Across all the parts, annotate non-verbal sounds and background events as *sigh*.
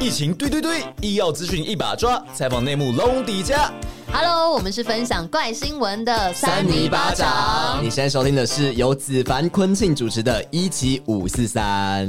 疫情对对对，医药资讯一把抓，采访内幕龙底家。Hello，我们是分享怪新闻的三尼巴掌你现在收听的是由子凡、昆庆主持的《一期五四三》。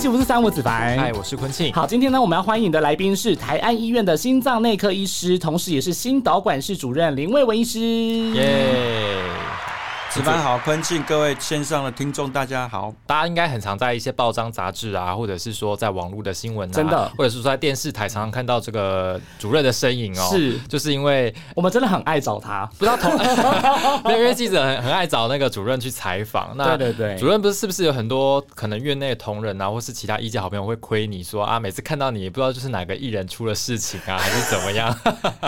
七五四三，五子白。嗨，我是坤庆。好，今天呢，我们要欢迎的来宾是台安医院的心脏内科医师，同时也是心导管室主任林卫文医师。耶！子凡好，坤庆，各位线上的听众大家好。大家应该很常在一些报章杂志啊，或者是说在网络的新闻啊，真的或者是说在电视台常常看到这个主任的身影哦。是就是因为我们真的很爱找他。不知道同，*laughs* 因为记者很很爱找那个主任去采访。那对对对主任不是是不是有很多可能院内同仁啊，或是其他医界好朋友会亏你说啊，每次看到你也不知道就是哪个艺人出了事情啊，*laughs* 还是怎么样？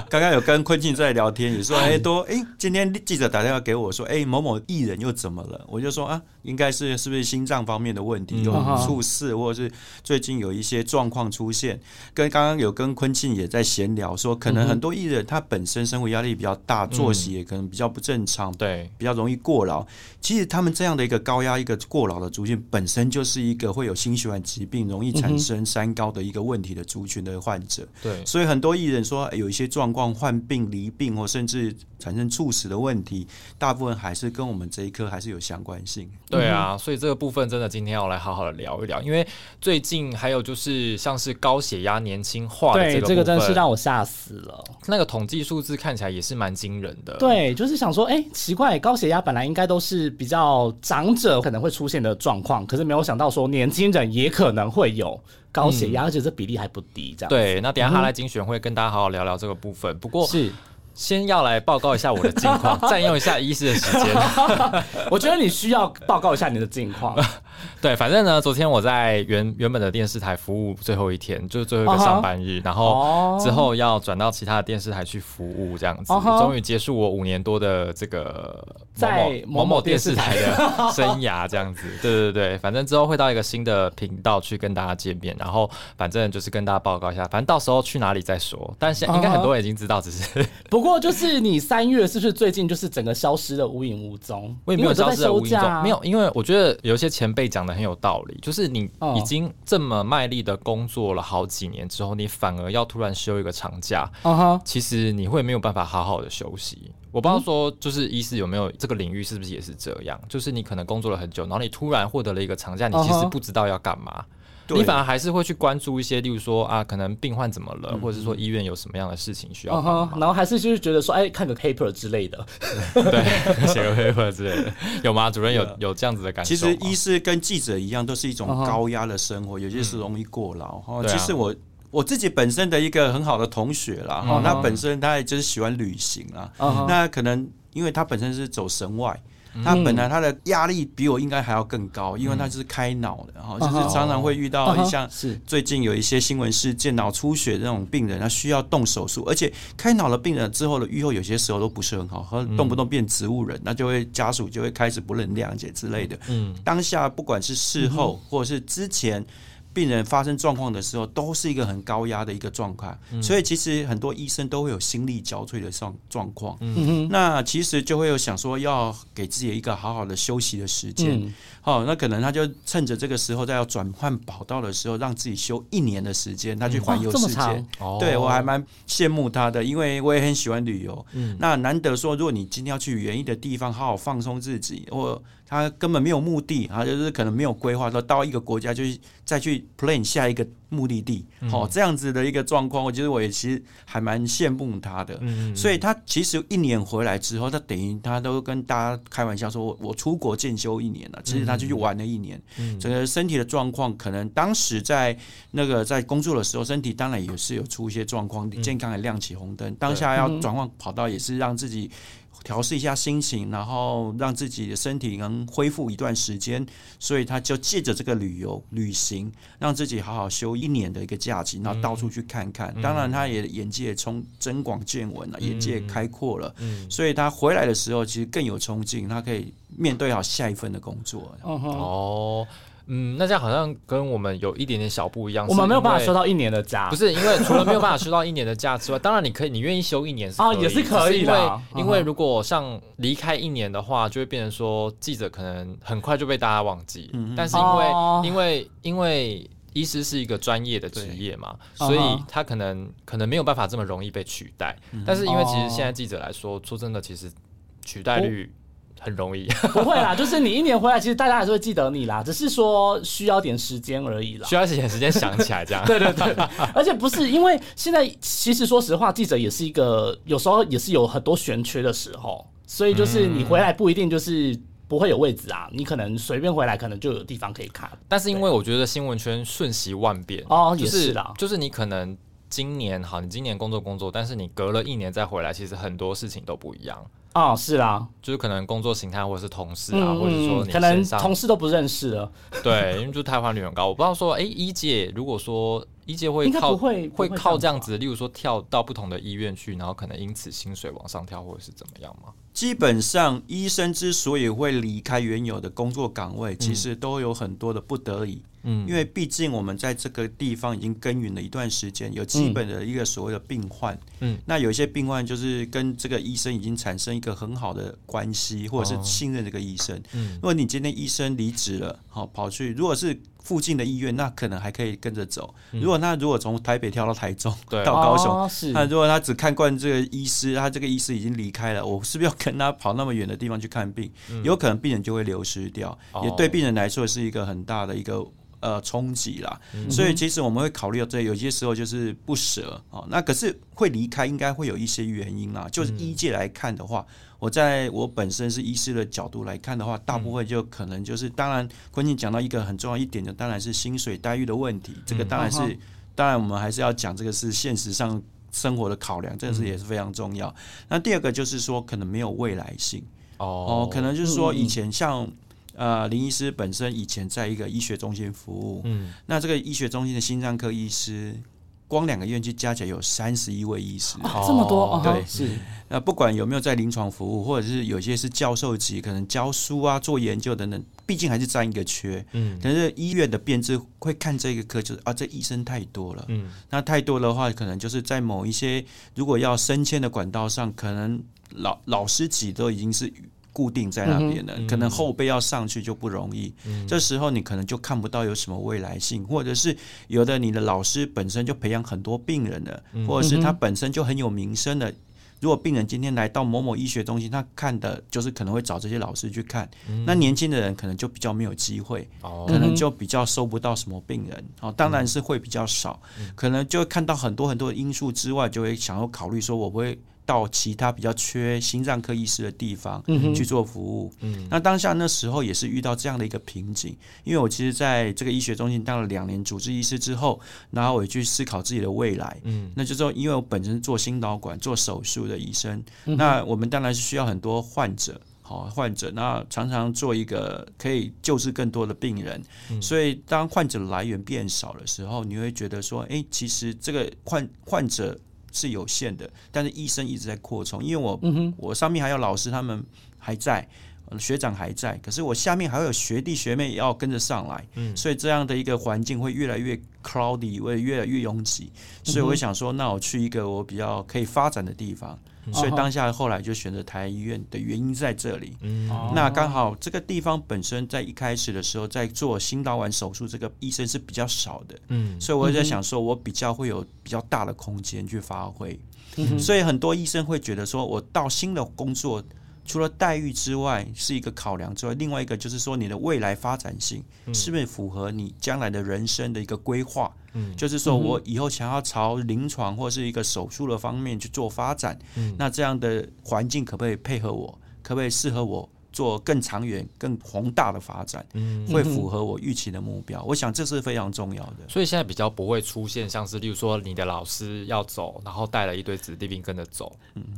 刚刚有跟坤庆在聊天，也说，哎，多，哎，今天记者打电话给我说，哎，某某艺人又怎么了？我就说啊，应该是是不是心脏方面的问题，有猝死，或者是最近有一些状况出现。跟刚刚有跟坤庆也在闲聊说，可能很多艺人他本身生活压力比较大，作息也可能比较不正常，对，比较容易过劳。其实他们这样的一个高压、一个过劳的族群，本身就是一个会有心血管疾病、容易产生三高的一个问题的族群的患者。对，所以很多艺人说有一些状况患病、离病或甚至产生猝死的问题，大部分还是跟我们这一科还是有相关性。对啊，所以这个部分真的今天要来好好的聊一聊，因为最近还有就是像是高血压年轻化的对，个这个真的是让我吓死了。那个统计数字看起来也是蛮惊人的。对，就是想说，哎、奇怪，高血压本来应该都是比较长者可能会出现的状况，可是没有想到说年轻人也可能会有高血压，而且这比例还不低，这样。，对，那等一下哈来精选会跟大家好好聊聊这个部分。不过是，先要来报告一下我的近况，*laughs* 占用一下医师的时间。*laughs* 我觉得你需要报告一下你的近况。*laughs* 对，反正呢，昨天我在原原本的电视台服务最后一天，就是最后一个上班日，然后哦之后要转到其他的电视台去服务，这样子，终于结束我五年多的这个在某某某某电视台的生涯，这样子。对对对，反正之后会到一个新的频道去跟大家见面，然后反正就是跟大家报告一下，反正到时候去哪里再说。但是应该很多人已经知道，只是不过就是你三月是不是最近就是整个消失的无影无踪？我也没有消失的无影中，休假啊没有，因为我觉得有一些前辈讲的很有道理，就是你哦已经这么卖力的工作了好几年之后，你反而要突然休一个长假，其实你会没有办法好好的休息。我不知道说，就是医师有没有这个领域是不是也是这样？就是你可能工作了很久，然后你突然获得了一个长假，你其实不知道要干嘛。对你反而还是会去关注一些，例如说啊，可能病患怎么了，或者是说医院有什么样的事情需要然后还是就是觉得说，哎，看个 paper 之类的。*laughs* 对，写个 paper 之类的，*laughs* 有吗？主任有有这样子的感受其吗？实医师跟记者一样，都是一种高压的生活，有些是容易过劳哈。其实我。我自己本身的一个很好的同学啦，哈、那本身他也就是喜欢旅行啦，嗯那可能因为他本身是走神外，他本来他的压力比我应该还要更高，因为他就是开脑的哈，就是常常会遇到像最近有一些新闻事件，脑出血这种病人，他需要动手术，而且开脑的病人之后的愈后，有些时候都不是很好，和动不动变植物人，那就会家属就会开始不能谅解之类的。嗯，当下不管是事后或者是之前。病人发生状况的时候，都是一个很高压的一个状况，所以其实很多医生都会有心力交瘁的状状况。那其实就会有想说要给自己一个好好的休息的时间，嗯好、那可能他就趁着这个时候，在要转换跑道的时候，让自己休一年的时间，他去环游这么世界。长哦对我还蛮羡慕他的，因为我也很喜欢旅游。嗯那难得说，如果你今天要去远一的地方，好好放松自己，或他根本没有目的，啊，就是可能没有规划，说到一个国家就是再去 plan 下一个目的地，好、这样子的一个状况，我觉得我也其实还蛮羡慕他的。嗯所以他其实一年回来之后，他等于他都跟大家开玩笑说，我我出国进修一年了，其实他就去玩了一年，整个身体的状况，可能当时在那个在工作的时候，身体当然也是有出一些状况，健康也亮起红灯，当下要转换跑道，也是让自己调试一下心情，然后让自己的身体能恢复一段时间，所以他就借着这个旅游旅行，让自己好好休一年的一个假期，然后到处去看看。当然，他也眼界从增广见闻了，眼界开阔了，所以他回来的时候其实更有冲劲，他可以面对好下一份的工作。哦，嗯，那这样好像跟我们有一点点小不一样。我们没有办法休到一年的假，不是因为除了没有办法休到一年的假之外，当然你可以，你愿意休一年是哦可以也是可以的。因为因为如果像离开一年的话，就会变成说记者可能很快就被大家忘记。嗯但是因为、哦。因为因为医师是一个专业的职业嘛，所以他可能可能没有办法这么容易被取代。但是因为其实现在记者来说，说真的，其实取代率很容易，*laughs* 不会啦，就是你一年回来，其实大家还是会记得你啦，只是说需要点时间而已啦。需要一点时间想起来这样。*laughs* 对对对，而且不是因为现在，其实说实话，记者也是一个有时候也是有很多悬缺的时候，所以就是你回来不一定就是不会有位置啊，你可能随便回来，可能就有地方可以看。但是因为我觉得新闻圈瞬息万变哦就也是啦就是你可能今年好，你今年工作工作，但是你隔了一年再回来，其实很多事情都不一样。哦，是啦，就是可能工作形态或者是同事啊，嗯或者说你可能同事都不认识了，*laughs* 对，因为就台湾率很高。我不知道说，哎、一届如果说一届会靠会靠这样子，例如说跳到不同的医院去，然后可能因此薪水往上跳，或者是怎么样吗？基本上，医生之所以会离开原有的工作岗位，其实都有很多的不得已。嗯因为毕竟我们在这个地方已经耕耘了一段时间，有基本的一个所谓的病患。嗯，那有一些病患就是跟这个医生已经产生一个很好的关系，或者是信任这个医生。嗯如果你今天医生离职了，好跑去，如果是附近的医院，那可能还可以跟着走。如果他如果从台北跳到台中，对到高雄，哦、是那如果他只看惯这个医师，他这个医师已经离开了，我是不是要跟他跑那么远的地方去看病？有可能病人就会流失掉，哦也对病人来说是一个很大的一个。呃，冲击啦，所以其实我们会考虑到这，有些时候就是不舍哦。那可是会离开，应该会有一些原因啦。就是医界来看的话，我在我本身是医师的角度来看的话，大部分就可能就是，当然，昆汀讲到一个很重要一点的，当然是薪水待遇的问题。这个当然是，嗯当然我们还是要讲这个是现实上生活的考量，这个是也是非常重要。那第二个就是说，可能没有未来性。哦哦，可能就是说嗯以前像呃林医师本身以前在一个医学中心服务，嗯。那这个医学中心的心脏科医师，光两个院区加起来有三十一位医师。啊这么多，哦对。是。那不管有没有在临床服务，或者是有些是教授级，可能教书啊、做研究等等，毕竟还是占一个缺。嗯。但是医院的编制会看这个科，就是啊，这医生太多了。嗯。那太多的话，可能就是在某一些如果要升迁的管道上，可能老老师级都已经是固定在那边的，嗯可能后辈要上去就不容易。嗯这时候你可能就看不到有什么未来性，或者是有的你的老师本身就培养很多病人了，嗯或者是他本身就很有名声的。如果病人今天来到某某医学中心，他看的就是可能会找这些老师去看，那年轻的人可能就比较没有机会。可能就比较收不到什么病人哦，当然是会比较少，可能就会看到很多很多的因素之外，就会想要考虑说，我不会到其他比较缺心脏科医师的地方去做服务。嗯那当下那时候也是遇到这样的一个瓶颈，因为我其实在这个医学中心当了两年主治医师之后，然后我也去思考自己的未来。嗯那就是说，因为我本身是做心导管、做手术的医生，那我们当然是需要很多患者。好患者，那常常做一个可以救治更多的病人，所以当患者来源变少的时候，你会觉得说，诶，其实这个患患者是有限的，但是医生一直在扩充，因为我、我上面还有老师，他们还在。呃学长还在，可是我下面还会有学弟学妹也要跟着上来，所以这样的一个环境会越来越 cloudy，会越来越拥挤，所以我想说，那我去一个我比较可以发展的地方，所以当下后来就选择台医院的原因在这里。嗯那刚好这个地方本身在一开始的时候，在做心导管手术，这个医生是比较少的，嗯所以我在想说，我比较会有比较大的空间去发挥。所以很多医生会觉得说，我到新的工作，除了待遇之外是一个考量之外，另外一个就是说你的未来发展性是不是符合你将来的人生的一个规划。嗯就是说我以后想要朝临床或是一个手术的方面去做发展，嗯那这样的环境可不可以配合我？可不可以适合我做更长远、更宏大的发展，嗯，会符合我预期的目标。我想这是非常重要的。所以现在比较不会出现像是，例如说你的老师要走，然后带了一堆子弟兵跟着走，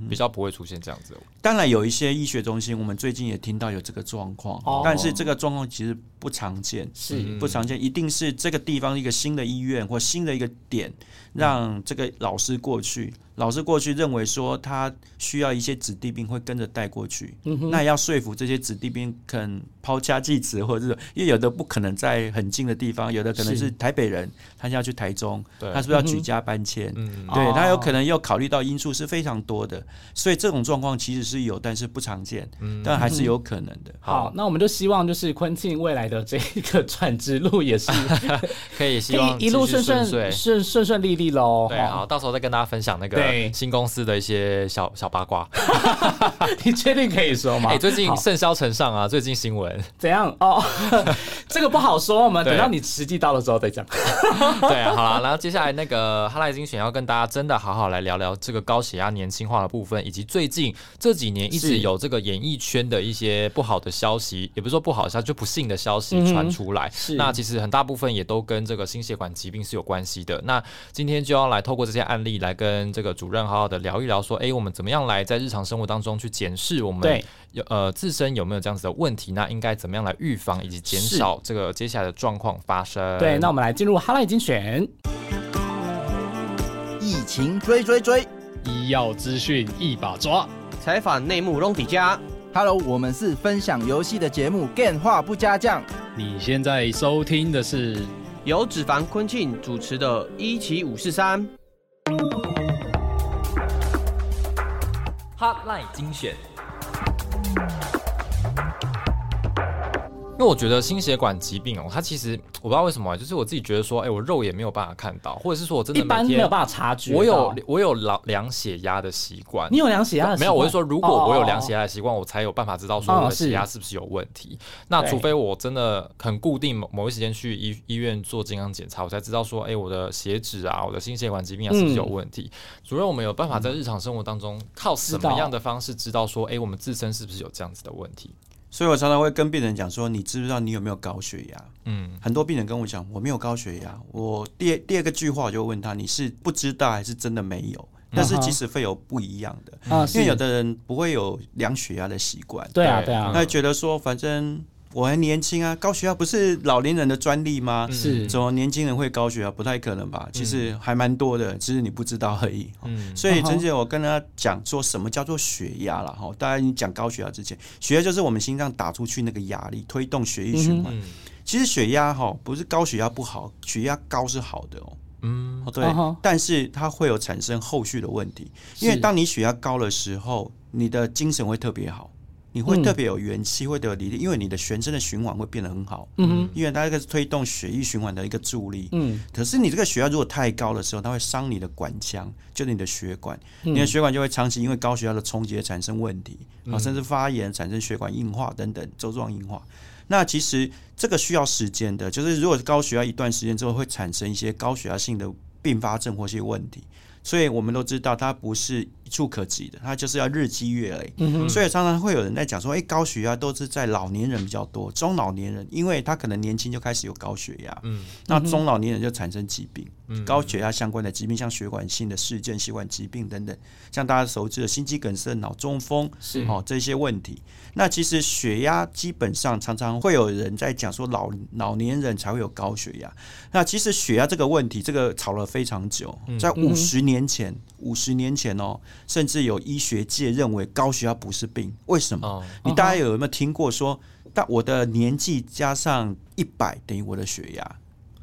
比较不会出现这样子。当然有一些医学中心，我们最近也听到有这个状况，哦但是这个状况其实不常见。是不常见，一定是这个地方一个新的医院或新的一个点，让这个老师过去。老师过去认为说他需要一些子弟兵会跟着带过去，那也要说服这些子弟兵肯抛家弃子，或者是因为有的不可能在很近的地方，有的可能是是台北人，他要去台中，对他是不是要举家搬迁？嗯，对哦他有可能要考虑到因素是非常多的，所以这种状况其实是有，但是不常见，但还是有可能的。好，那我们就希望就是昆庆未来的这一个转职路也是 *laughs* 可以希望以一路顺顺遂顺。顺顺利利利喽。对，好，到时候再跟大家分享那个对新公司的一些小小八卦。*laughs* 你确定可以说吗？哎，最近好盛嚣尘上啊，最近新闻，怎样？哦，*laughs* 这个不好说，我们等到你实际到了之后再讲。*laughs* 对啊，好了，然后接下来那个哈拉精选要跟大家真的好好来聊聊这个高血压年轻化的部分，以及最近这几年一直有这个演艺圈的一些不好的消息，也不是说不好的消息，就不幸的消息传出来。是那其实很大部分也都跟这个心血管疾病是有关系的。那今天就要来透过这些案例来跟这个主任好好的聊一聊，说，哎，我们怎么样来在日常生活当中去检视我们有呃自身有没有这样子的问题，那应该怎么样来预防以及减少这个接下来的状况发生？对，那我们来进入哈赖精选。疫情追追追医药资讯一把抓。采访内幕隆底家。，Hello，我们是分享游戏的节目，电话不加酱。你现在收听的是由脂肪昆庆主持的《一期五四三》。Hotline 精选。因为我觉得心血管疾病哦，它其实我不知道为什么啊，就是我自己觉得说，哎、我肉眼没有办法看到，或者是说我真的一般没有办法察觉。我有我有量量血压的习惯你。有量血压的习没有，我是说，如果我有量血哦压的习惯，我才有办法知道说哦我的血压是是不是有问题。那除非我真的很固定某某一时间去医医院做健康检查，我才知道说，哎、我的血脂啊，我的心血管疾病啊，是不是有问题？主任，我们有办法在日常生活当中靠什么样的方式知道说，哎、我们自身是不是有这样子的问题？所以我常常会跟病人讲说，你知不知道你有没有高血压？嗯，很多病人跟我讲，我没有高血压。我第二第二个句话我就问他，你是不知道还是真的没有？但是即使会有不一样的，啊，因为有的人不会有量血压的习惯，对啊对对啊他，觉得说，反正我还年轻啊，高血压不是老年人的专利吗？是怎么年轻人会高血压？不太可能吧？其实还蛮多的，只是你不知道而已。嗯所以陈姐，我跟他讲说什么叫做血压了哈。大家你讲高血压之前，血压就是我们心脏打出去那个压力，推动血液循环。嗯其实血压哈不是高血压不好，血压高是好的哦。嗯哦，对但是它会有产生后续的问题，因为是当你血压高的时候，你的精神会特别好，你会嗯。特别有元气，会特别有力，因为你的全身的循环会变得很好，嗯哼，因为它这个是推动血液循环的一个助力。嗯，可是你这个血压如果太高的时候，它会伤你的管腔，就是你的血管，嗯。你的血管就会长期因为高血压的冲击而产生问题，啊，甚至发炎、产生血管硬化等等周状硬化。那其实这个需要时间的，就是如果高血压一段时间之后，会产生一些高血压性的并发症或一些问题。所以我们都知道，它不是一触可及的，它就是要日积月累。嗯所以常常会有人在讲说，哎、高血压都是在老年人比较多，中老年人，因为他可能年轻就开始有高血压，嗯。那中老年人就产生疾病，嗯。高血压相关的疾病，像血管性的事件、血管疾病等等，像大家熟知的心肌梗塞、脑中风，是。哦这些问题。那其实血压基本上常常会有人在讲说老老年人才会有高血压。那其实血压这个问题，这个吵了非常久，在五十年前，五十年前哦，甚至有医学界认为高血压不是病，为什么？哦你大家有没有听过说，但我的年纪加上一百等于我的血压，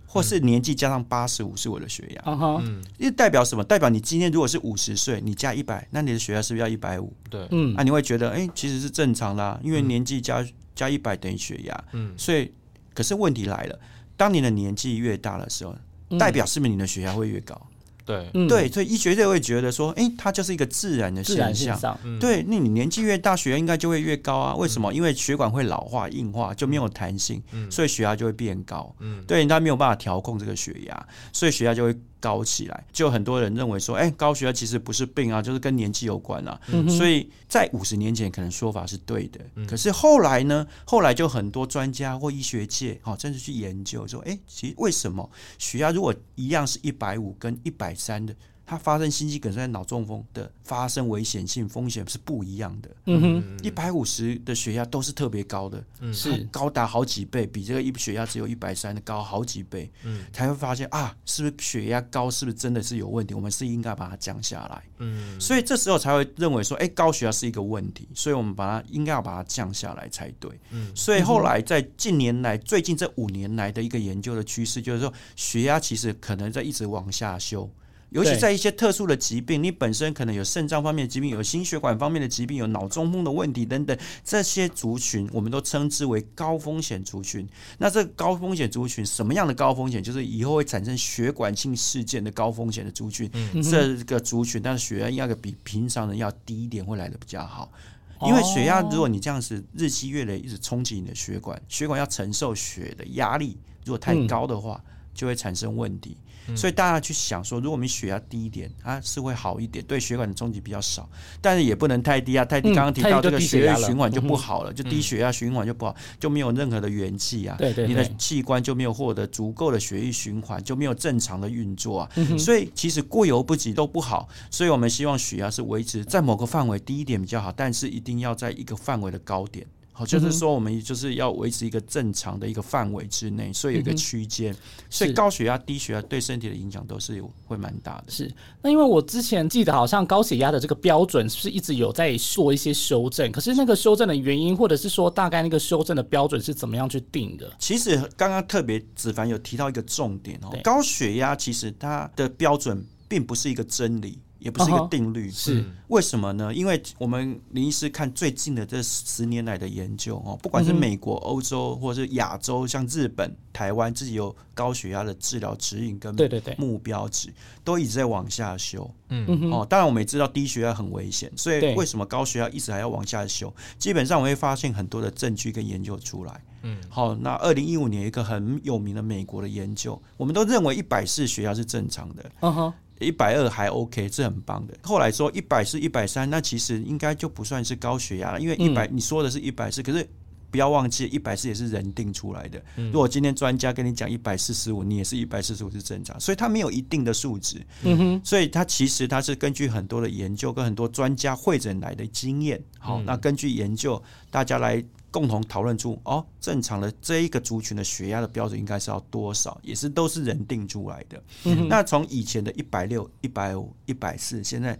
或是年纪加上八十五是我的血压？啊哈，嗯因为代表什么？代表你今天如果是五十岁，你加一百，那你的血压是不是要一百五？对嗯啊，你会觉得哎、其实是正常的、啊，因为年纪加加一百等于血压，嗯所以可是问题来了，当你的年纪越大的时候，嗯代表是不是你的血压会越高？对嗯对，所以医学界会觉得说，哎、它就是一个自然的现象。现象，嗯对，那你年纪越大，血压应该就会越高啊？为什么？因为血管会老化、硬化，就没有弹性，嗯所以血压就会变高。嗯对，它没有办法调控这个血压，所以血压就会高起来，就很多人认为说，哎、高血压其实不是病啊，就是跟年纪有关啊。嗯所以在五十年前可能说法是对的，可是后来呢，后来就很多专家或医学界哦，甚至去研究说，哎、其实为什么血压如果一样是一百五跟一百三的，它发生心肌梗塞、脑中风的发生危险性风险是不一样的。嗯哼，一百五十的血压都是特别高的，是它高达好几倍，比这个一血压只有一百三的高好几倍，嗯才会发现啊，是不是血压高，是不是真的是有问题？我们是应该把它降下来，嗯所以这时候才会认为说，哎、高血压是一个问题，所以我们把它应该要把它降下来才对。嗯所以后来在近年来，最近这五年来的一个研究的趋势，就是说血压其实可能在一直往下修。尤其在一些特殊的疾病，你本身可能有肾脏方面的疾病，有心血管方面的疾病，有脑中风的问题等等，这些族群我们都称之为高风险族群。那这个高风险族群什么样的高风险？就是以后会产生血管性事件的高风险的族群。这个族群，但是血压应该比平常人要低一点，会来的比较好。因为血压，如果你这样子日积月累一直冲击你的血管，血管要承受血的压力，如果太高的话，就会产生问题。所以大家去想说，如果我们血压低一点，它是会好一点，对血管的冲击比较少，但是也不能太低啊，太低。嗯刚刚提到这个血液循环就不好了，就低血压循环就不好，就没有任何的元气啊，对对你的器官就没有获得足够的血液循环，就没有正常的运作啊。嗯所以其实过犹不及都不好，所以我们希望血压是维持在某个范围低一点比较好，但是一定要在一个范围的高点。好，就是说我们就是要维持一个正常的一个范围之内，所以有一个区间。所以高血压、低血压对身体的影响都是有会蛮大的。是，那因为我之前记得好像高血压的这个标准是一直有在做一些修正，可是那个修正的原因，或者是说大概那个修正的标准是怎么样去定的？其实刚刚特别子凡有提到一个重点哦，高血压其实它的标准并不是一个真理，也不是一个定律。是。为什么呢？因为我们林医师看最近的这十年来的研究哦，不管是美国、欧洲或者是亚洲，像日本、台湾自己有高血压的治疗指引跟对对对。目标值，都一直在往下修。嗯。哼，哦，当然我们也知道低血压很危险，所以为什么高血压一直还要往下修？基本上我会发现很多的证据跟研究出来。嗯，好，那二零一五年一个很有名的美国的研究，我们都认为一百四血压是正常的，嗯哼，一百二还 OK，这很棒的。后来说一百是一百三，那其实应该就不算是高血压了，因为一百、你说的是一百四，可是不要忘记一百四也是人定出来的。如果今天专家跟你讲一百四十五，你也是一百四十五是正常，所以它没有一定的数值。嗯哼，所以它其实它是根据很多的研究跟很多专家会诊来的经验，好，那根据研究大家来共同讨论出哦，正常的这一个族群的血压的标准应该是要多少，也是都是人定出来的。那从以前的一百六、一百五、一百四，现在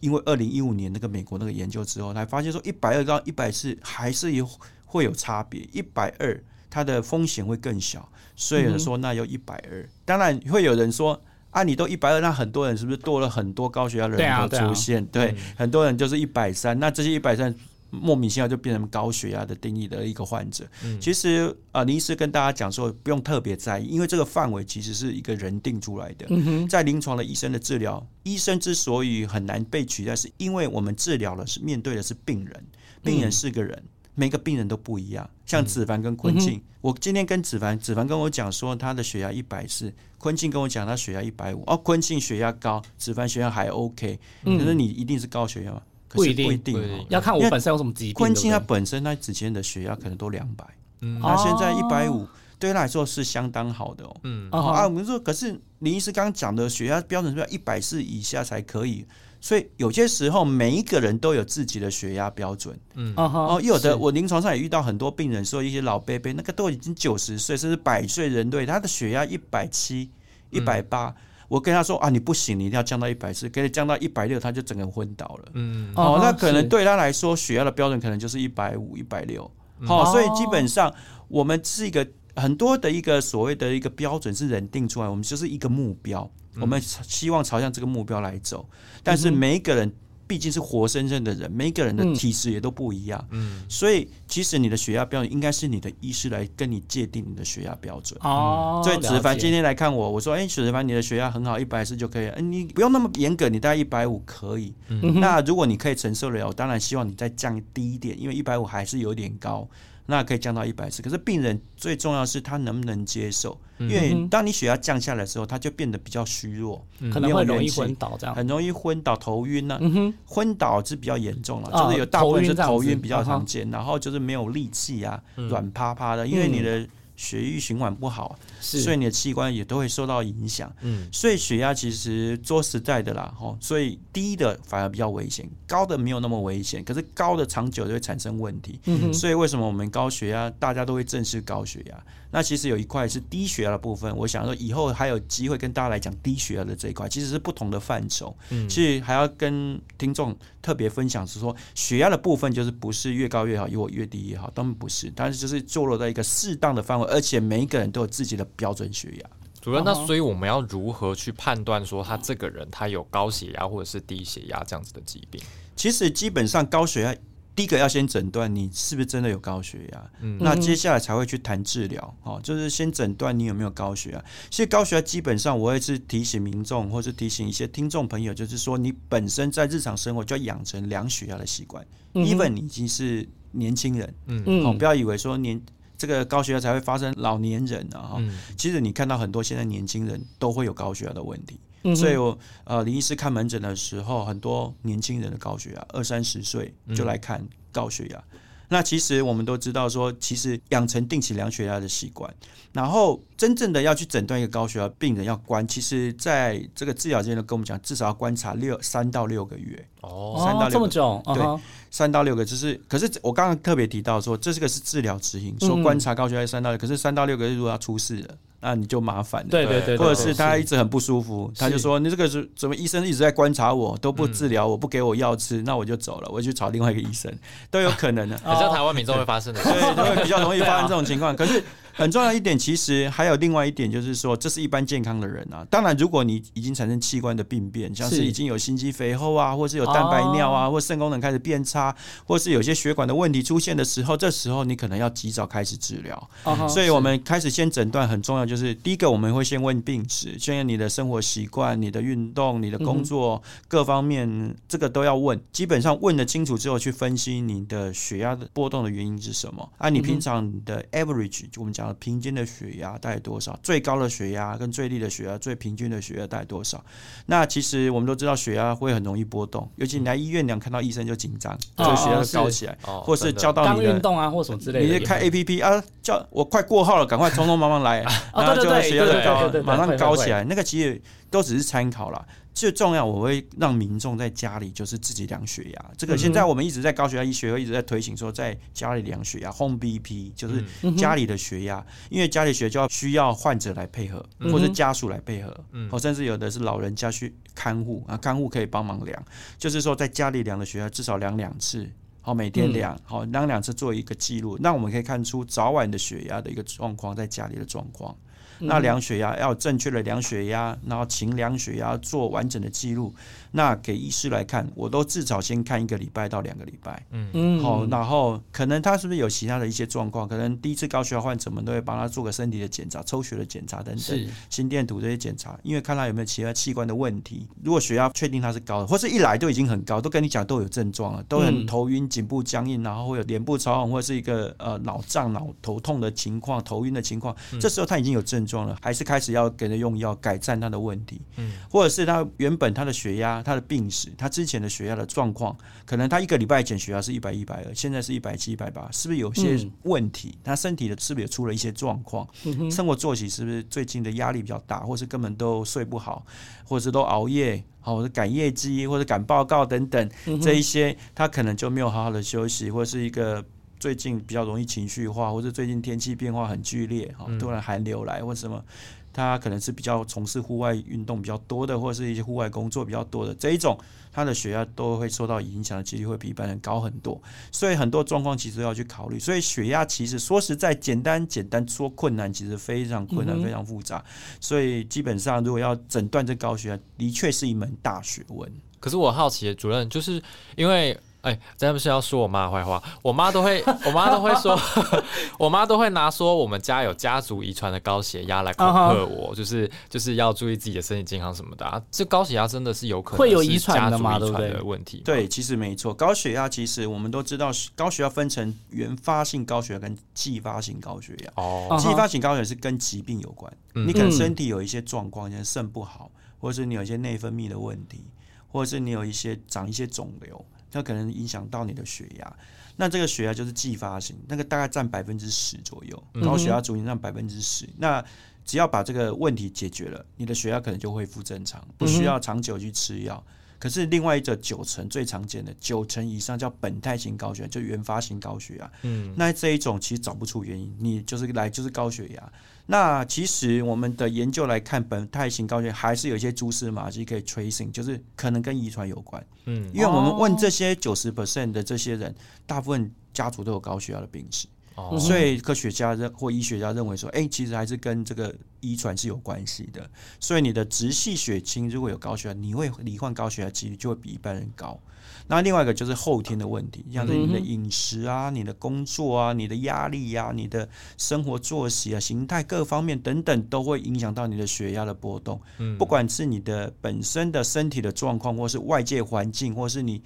因为二零一五年那个美国那个研究之后，才发现说一百二到一百四还是有会有差别，一百二它的风险会更小，所以有人说那要一百二。当然会有人说。啊，你都一百二，那很多人是不是多了很多高血压的人对啊对啊都出现？对，很多人就是一百三，那这些一百三莫名其妙就变成高血压的定义的一个患者。其实啊，林医师跟大家讲说，不用特别在意，因为这个范围其实是一个人定出来的。在临床的医生的治疗，医生之所以很难被取代，是因为我们治疗的是面对的是病人，病人是个人。每个病人都不一样，像子凡跟坤庆，我今天跟子凡，子凡跟我讲说他的血压一百四，坤庆跟我讲他血压一百五，哦，坤庆血压高，子凡血压还 OK，、可是你一定是高血压吗？不一定不一定要看我本身有什么疾病。坤庆他本身他之前的血压可能都两百、嗯。他现在一哦百五，对他来说是相当好的哦。嗯。啊我们说，可是林医师刚刚讲的血压标准是要一百四以下才可以，所以有些时候每一个人都有自己的血压标准。嗯，哦，有的我临床上也遇到很多病人，说一些老伯伯，那个都已经九十岁甚至百岁人对，他的血压一百七、一百八。我跟他说啊，你不行，你一定要降到一百四，给你降到一百六，他就整个人昏倒了。嗯哦，那可能对他来说，血压的标准可能就是一百五、一百六。嗯好，所以哦基本上我们是一个很多的一个所谓的一个标准是人定出来，我们就是一个目标，嗯我们希望朝向这个目标来走。但是每一个人毕竟是活生生的人，每一个人的嗯体质也都不一样，嗯所以其实你的血压标准应该是你的医师来跟你界定你的血压标准。哦，所以子凡今天来看我，我说：“哎、许子凡，你的血压很好，一百四就可以了。哎、你不用那么严格，你大概一百五可以。嗯那如果你可以承受得了，我当然希望你再降低一点，因为一百五还是有点高。那可以降到一百四。可是病人最重要是他能不能接受，因嗯为当你血压降下来的时候，他就变得比较虚弱，可能会容易昏倒这样。很容易昏倒、头晕呢、嗯，昏倒是比较严重了，啊就是有大部分是头晕比较常见，然后就是没有力气啊，软趴趴的，因为你的血液循环不好，所以你的器官也都会受到影响。嗯，所以血压其实说实在的啦，吼，所以低的反而比较危险，高的没有那么危险，可是高的长久就会产生问题。嗯哼，所以为什么我们高血压大家都会正视高血压？那其实有一块是低血压的部分，我想说以后还有机会跟大家来讲低血压的这一块，其实是不同的范畴。嗯其实还要跟听众特别分享是说，血压的部分就是不是越高越好，越越低越好，当然不是，但是就是坐落在一个适当的范围，而且每一个人都有自己的标准血压。主任，那哦所以我们要如何去判断说他这个人他有高血压或者是低血压这样子的疾病？其实基本上高血压，第一个要先诊断你是不是真的有高血压，嗯那接下来才会去谈治疗。哦，就是先诊断你有没有高血压。其实高血压基本上我会是提醒民众，或是提醒一些听众朋友，就是说你本身在日常生活就要养成量血压的习惯。even 你已经是年轻人，嗯哦，不要以为说年。这个高血压才会发生老年人啊！哈、嗯。其实你看到很多现在年轻人都会有高血压的问题。嗯所以我呃，林医师看门诊的时候，很多年轻人的高血压，二三十岁就来看高血压。那其实我们都知道说，其实养成定期量血压的习惯，然后真正的要去诊断一个高血压病人要观，其实在这个治疗间呢，跟我们讲，至少要观察六三到六个月，哦，哦，三到六个这么久，对三到六个，就是可是我刚刚特别提到说，这是个是治疗指引，说嗯观察高血压三到六，可是三到六个月如果要出事了，那你就麻烦了。对对对，或者对是他一直很不舒服，他就说你这个是怎么医生一直在观察我，都不治疗我，不给我药吃，那我就走了，我去找另外一个医生，都有可能的。很像台湾民众会发生的事。对，都会比较容易发生这种情况。可是很重要一点，其实还有另外一点，就是说这是一般健康的人啊。当然，如果你已经产生器官的病变，像是是已经有心肌肥厚啊，或是有蛋白尿啊，或肾功能开始变差，或是有些血管的问题出现的时候，这时候你可能要及早开始治疗。所以，我们开始先诊断很重要，就是第一个，我们会先问病史，先问你的生活习惯、你的运动、你的工作、各方面，这个都要问。基本上问的清楚之后，去分析你的血压的波动的原因是什么。啊，你平常的 average，就我们讲的平均的血压大概多少？最高的血压跟最低的血压，最平均的血压大概多少？那其实我们都知道，血压会很容易波动，尤其你来医院，两看到医生就紧张，哦所以血压高起来，哦或是叫到你的运动啊或什么之类的，你就开 A P P 啊，叫我快过号了，赶快匆匆忙忙来，*laughs* 哦然后就血压就高马上高起来。那个其实都只是参考啦。最重要，我会让民众在家里就是自己量血压。这个嗯现在我们一直在高血压医学会一直在推行说，在家里量血压，Home BP 就是家里的血压，因为家里血压需要患者来配合，或者家属来配合，嗯。或甚至有的是老人家去看护啊，看护可以帮忙量，就是说在家里量的血压至少量两次。好，每天量，好量两次做一个记录，那我们可以看出早晚的血压的一个状况，在家里的状况。那量血压要正确的量血压，然后勤量血压，做完整的记录。那给医师来看，我都至少先看一个礼拜到两个礼拜。嗯嗯，好，然后可能他是不是有其他的一些状况？可能第一次高血压患者们都会帮他做个身体的检查、抽血的检查等等，心电图这些检查，因为看他有没有其他器官的问题。如果血压确定他是高的，或是一来都已经很高，都跟你讲都有症状了，都很嗯头晕、颈部僵硬，然后会有脸部潮红，或是一个呃脑胀、脑头痛的情况、头晕的情况，这时候他已经有症状了，还是开始要给他用药改善他的问题，嗯或者是他原本他的血压、他的病史、他之前的血压的状况，可能他一个礼拜前血压是一百一百二，现在是一百七、一百八，是不是有些嗯问题？他身体的是不是也出了一些状况？嗯生活作息是不是最近的压力比较大，或是根本都睡不好，或者是都熬夜，好，或者赶业绩，或者赶报告等等，这一些他可能就没有好好的休息，或是一个。最近比较容易情绪化，或者最近天气变化很剧烈，哈、嗯突然寒流来或什么，他可能是比较从事户外运动比较多的，或者是一些户外工作比较多的这一种，他的血压都会受到影响的几率会比一般人高很多。所以很多状况其实要去考虑。所以血压其实说实在，简单简单说困难，其实非常困难，非常复杂。所以基本上，如果要诊断这高血压，的确是一门大学问。可是我好奇，主任就是因为哎，真的是要说我妈的坏话，我妈都会，*laughs* 我妈都会说，*laughs* 我妈都会拿说我们家有家族遗传的高血压来恐吓我，就是就是要注意自己的身体健康什么的啊。这高血压真的是有可能会有是遗传的家族遗传嘛对不对？的问题。对，其实没错，高血压其实我们都知道，高血压分成原发性高血压跟继发性高血压。哦，继发性高血压是跟疾病有关，嗯。你可能身体有一些状况，像肾不好，或者是你有一些内分泌的问题，或者是你有一些长一些肿瘤，它可能影响到你的血压。那这个血压就是继发型，那个大概占百分之十左右，高血压族群占百分之十。那只要把这个问题解决了，你的血压可能就恢复正常，不需要长久去吃药。可是另外一个九成最常见的九成以上叫本态型高血压，就原发型高血压。嗯，那这一种其实找不出原因，你就是来就是高血压。那其实我们的研究来看，本态型高血压还是有一些蛛丝马迹可以 tracing，就是可能跟遗传有关。嗯因为我们问这些九十 percent 的这些人，大部分家族都有高血压的病史，哦所以科学家认或医学家认为说，哎、其实还是跟这个遗传是有关系的。所以你的直系血亲如果有高血压，你会罹患高血压几率就会比一般人高。那另外一个就是后天的问题，像是你的饮食啊、你的工作啊、你的压力啊、你的生活作息啊、形态各方面等等，都会影响到你的血压的波动。嗯不管是你的本身的身体的状况，或是外界环境，或是你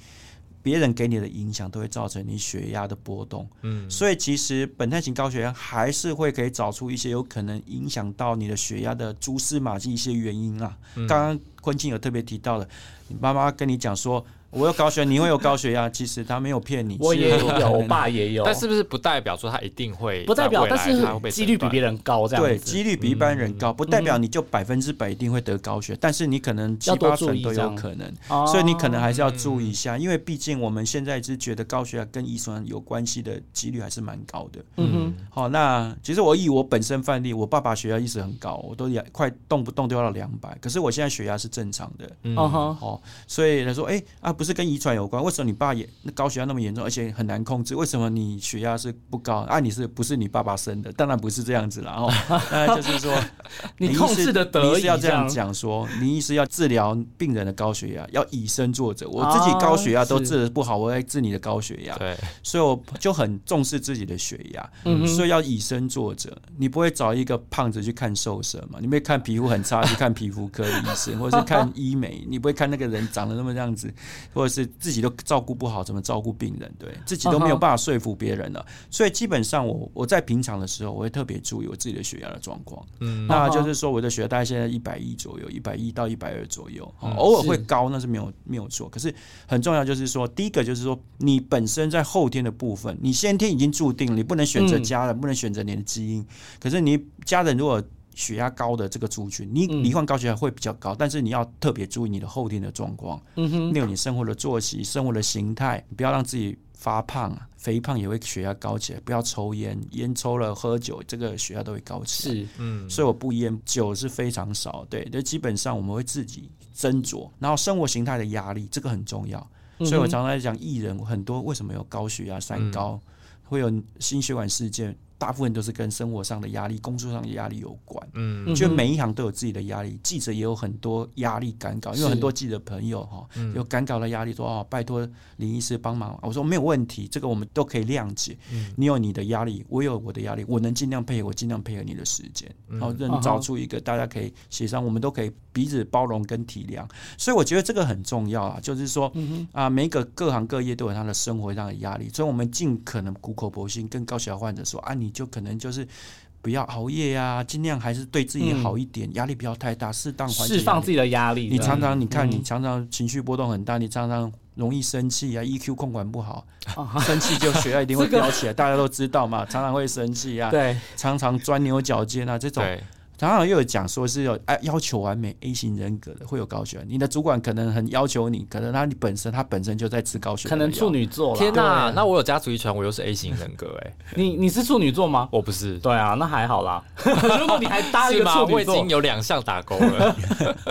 别人给你的影响，都会造成你血压的波动。嗯所以其实本态型高血压还是会可以找出一些有可能影响到你的血压的蛛丝马迹一些原因啊。嗯刚刚坤庆有特别提到的，你妈妈跟你讲说我有高血压，你会有高血压，其实他没有骗你，我也有，我爸也有，但是不是不代表说他一定会不代表，在未但来他会被是几率比别人人高，这样对，几率比一般人高，不代表你就百分之百一定会得高血，但是你可能七八成都有可能。哦。所以你可能还是要注意一下，因为毕竟我们现在是觉得高血压跟遗传有关系的几率还是蛮高的。嗯哼，好，那其实我以我本身范例，我爸爸血压一直很高，我都也快动不动都要到两百，可是我现在血压是正常的。嗯。嗯哼，哦，所以他说，哎、啊，不是跟遗传有关？为什么你爸也那高血压那么严重，而且很难控制？为什么你血压是不高？啊，你是不是你爸爸生的？当然不是这样子啦。哦，*laughs* 那就是说，*laughs* 你控制的你是要这样讲说，你意思要治疗病人的高血压，要以身作则。我自己高血压都治的不好，我来治你的高血压，对，所以我就很重视自己的血压。嗯，所以要以身作则，你不会找一个胖子去看瘦身嘛？你不会看皮肤很差去看皮肤科的医生，或者是看医美，你不会看那个人长得那么这样子，或者是自己都照顾不好，怎么照顾病人？对自己都没有办法说服别人了。所以基本上我我在平常的时候，我会特别注意我自己的血压的状况。嗯那就是说我的血压大概现在一百一左右，一百一到一百二左右，偶尔会高那是没有没有错。可是很重要就是说，第一个就是说你本身在后天的部分，你先天已经注定了，你不能选择嗯家人，不能选择你的基因。可是你家人如果血压高的这个族群，你嗯。罹患高血压会比较高，但是你要特别注意你的后天的状况，嗯哼，例如你生活的作息、生活的形态，不要让自己发胖啊，肥胖也会血压高起来。不要抽烟，烟抽了喝酒，这个血压都会高起来。是。嗯。所以我不烟，酒是非常少，对，就基本上我们会自己斟酌，然后生活形态的压力这个很重要，嗯所以我常常在讲艺人很多为什么有高血压、三高，会有心血管事件，大部分都是跟生活上的压力、工作上的压力有关。嗯。嗯就每一行都有自己的压力，记者也有很多压力赶稿，因为很多记者朋友哈嗯。有赶稿的压力，说哦拜托林医师帮忙，我说没有问题，这个我们都可以谅解。嗯。你有你的压力，我有我的压力，我能尽量配合，我尽量配合你的时间，然后能找出一个大家可以协商，我们都可以彼此包容跟体谅。所以我觉得这个很重要啊，就是说嗯啊，每一个各行各业都有他的生活上的压力，所以我们尽可能苦口婆心跟高血压患者说啊，你就可能就是。不要熬夜呀、尽量还是对自己好一点，压力不要太大，适当缓解释放自己的压力。你常常你看，嗯你常常情绪波动很大，你常常容易生气啊，EQ 控管不好，啊生气就血压一定会 *laughs* 飙起来，大家都知道嘛，常常会生气啊，对，常常钻牛角尖啊，这种对，常常又有讲说是有哎要求完美 A 型人格的会有高血压，你的主管可能很要求你，可能他你本身他本身就在吃高血压，可能处女座。天哪，对那我有家族遗传，我又是 A 型人格哎，你你是处女座吗？我不是。对啊，那还好啦。*laughs* 如果你还搭一个？处女座我已经，有两项打勾了。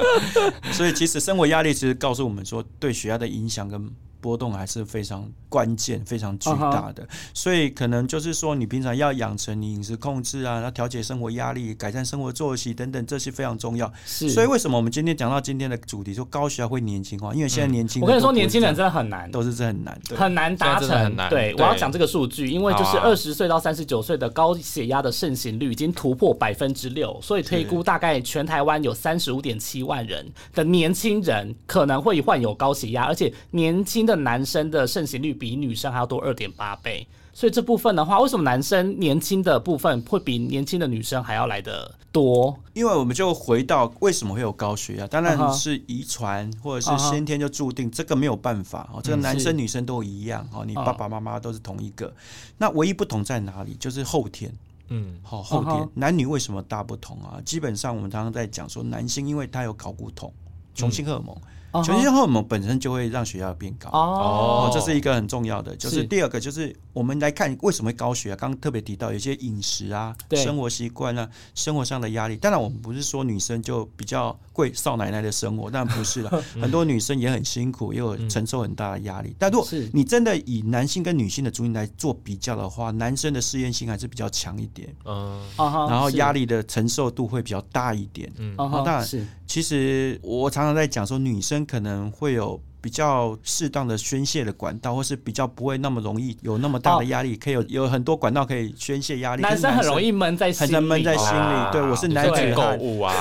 *laughs* 所以其实生活压力其实告诉我们说对血压的影响跟波动还是非常关键、非常巨大的。所以可能就是说，你平常要养成你饮食控制啊，然后调节生活压力、改善生活作息等等，这些非常重要。是，所以为什么我们今天讲到今天的主题，说高血压会年轻化？因为现在年轻人、我跟你说，年轻人真的很难，都是真很难，很难达成。很难。对，我要讲这个数据，因为就是二十岁到三十九岁的高血压的盛行率已经突破百分之六，所以推估大概全台湾有三十五点七万人的年轻人可能会患有高血压，而且年轻的男生的盛行率比女生还要多二点八倍。所以这部分的话，为什么男生年轻的部分会比年轻的女生还要来的多？因为我们就回到为什么会有高血压，当然是遗传或者是先天就注定，这个没有办法哦。这个男生女生都一样哦，你爸爸妈妈都是同一个，那唯一不同在哪里？就是后天。嗯，好，后天男女为什么大不同啊？基本上我们常常在讲说，男性因为他有睾固酮、雄性荷尔蒙。雄性荷尔蒙本身就会让血压变高哦，这是一个很重要的。就是第二个，就是我们来看为什么会高血压。刚刚特别提到有些饮食啊、生活习惯啊、生活上的压力。当然，我们不是说女生就比较贵少奶奶的生活，当然不是了。*laughs* 很多女生也很辛苦，也有承受很大的压力。但如果你真的以男性跟女性的族群来做比较的话，男生的适应性还是比较强一点，嗯，然后压力的承受度会比较大一点，嗯，当然是。其实我常常在讲说，女生可能会有。比较适当的宣泄的管道，或是比较不会那么容易有那么大的压力，可以有有很多管道可以宣泄压力。男生很容易闷在心里，闷在心里。对我是男子汉，购物啊，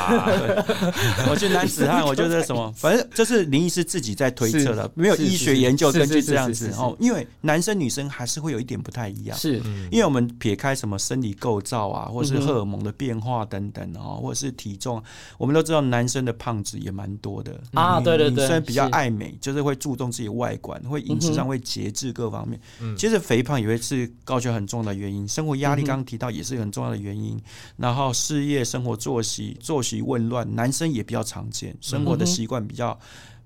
*laughs* 我是男子汉，*laughs* 我就是什么，反正这是林医师自己在推测的，没有医学研究根据这样子哦。因为男生女生还是会有一点不太一样，是因为我们撇开什么生理构造啊，或是荷尔蒙的变化等等哦，或者是体重，我们都知道男生的胖子也蛮多的啊，对对对，女生比较爱美就。就是会注重自己外观，会饮食上会节制各方面。其实肥胖也会是高血压很重要的原因，生活压力刚刚提到也是很重要的原因。然后事业、生活作息作息紊乱，男生也比较常见，生活的习惯比较。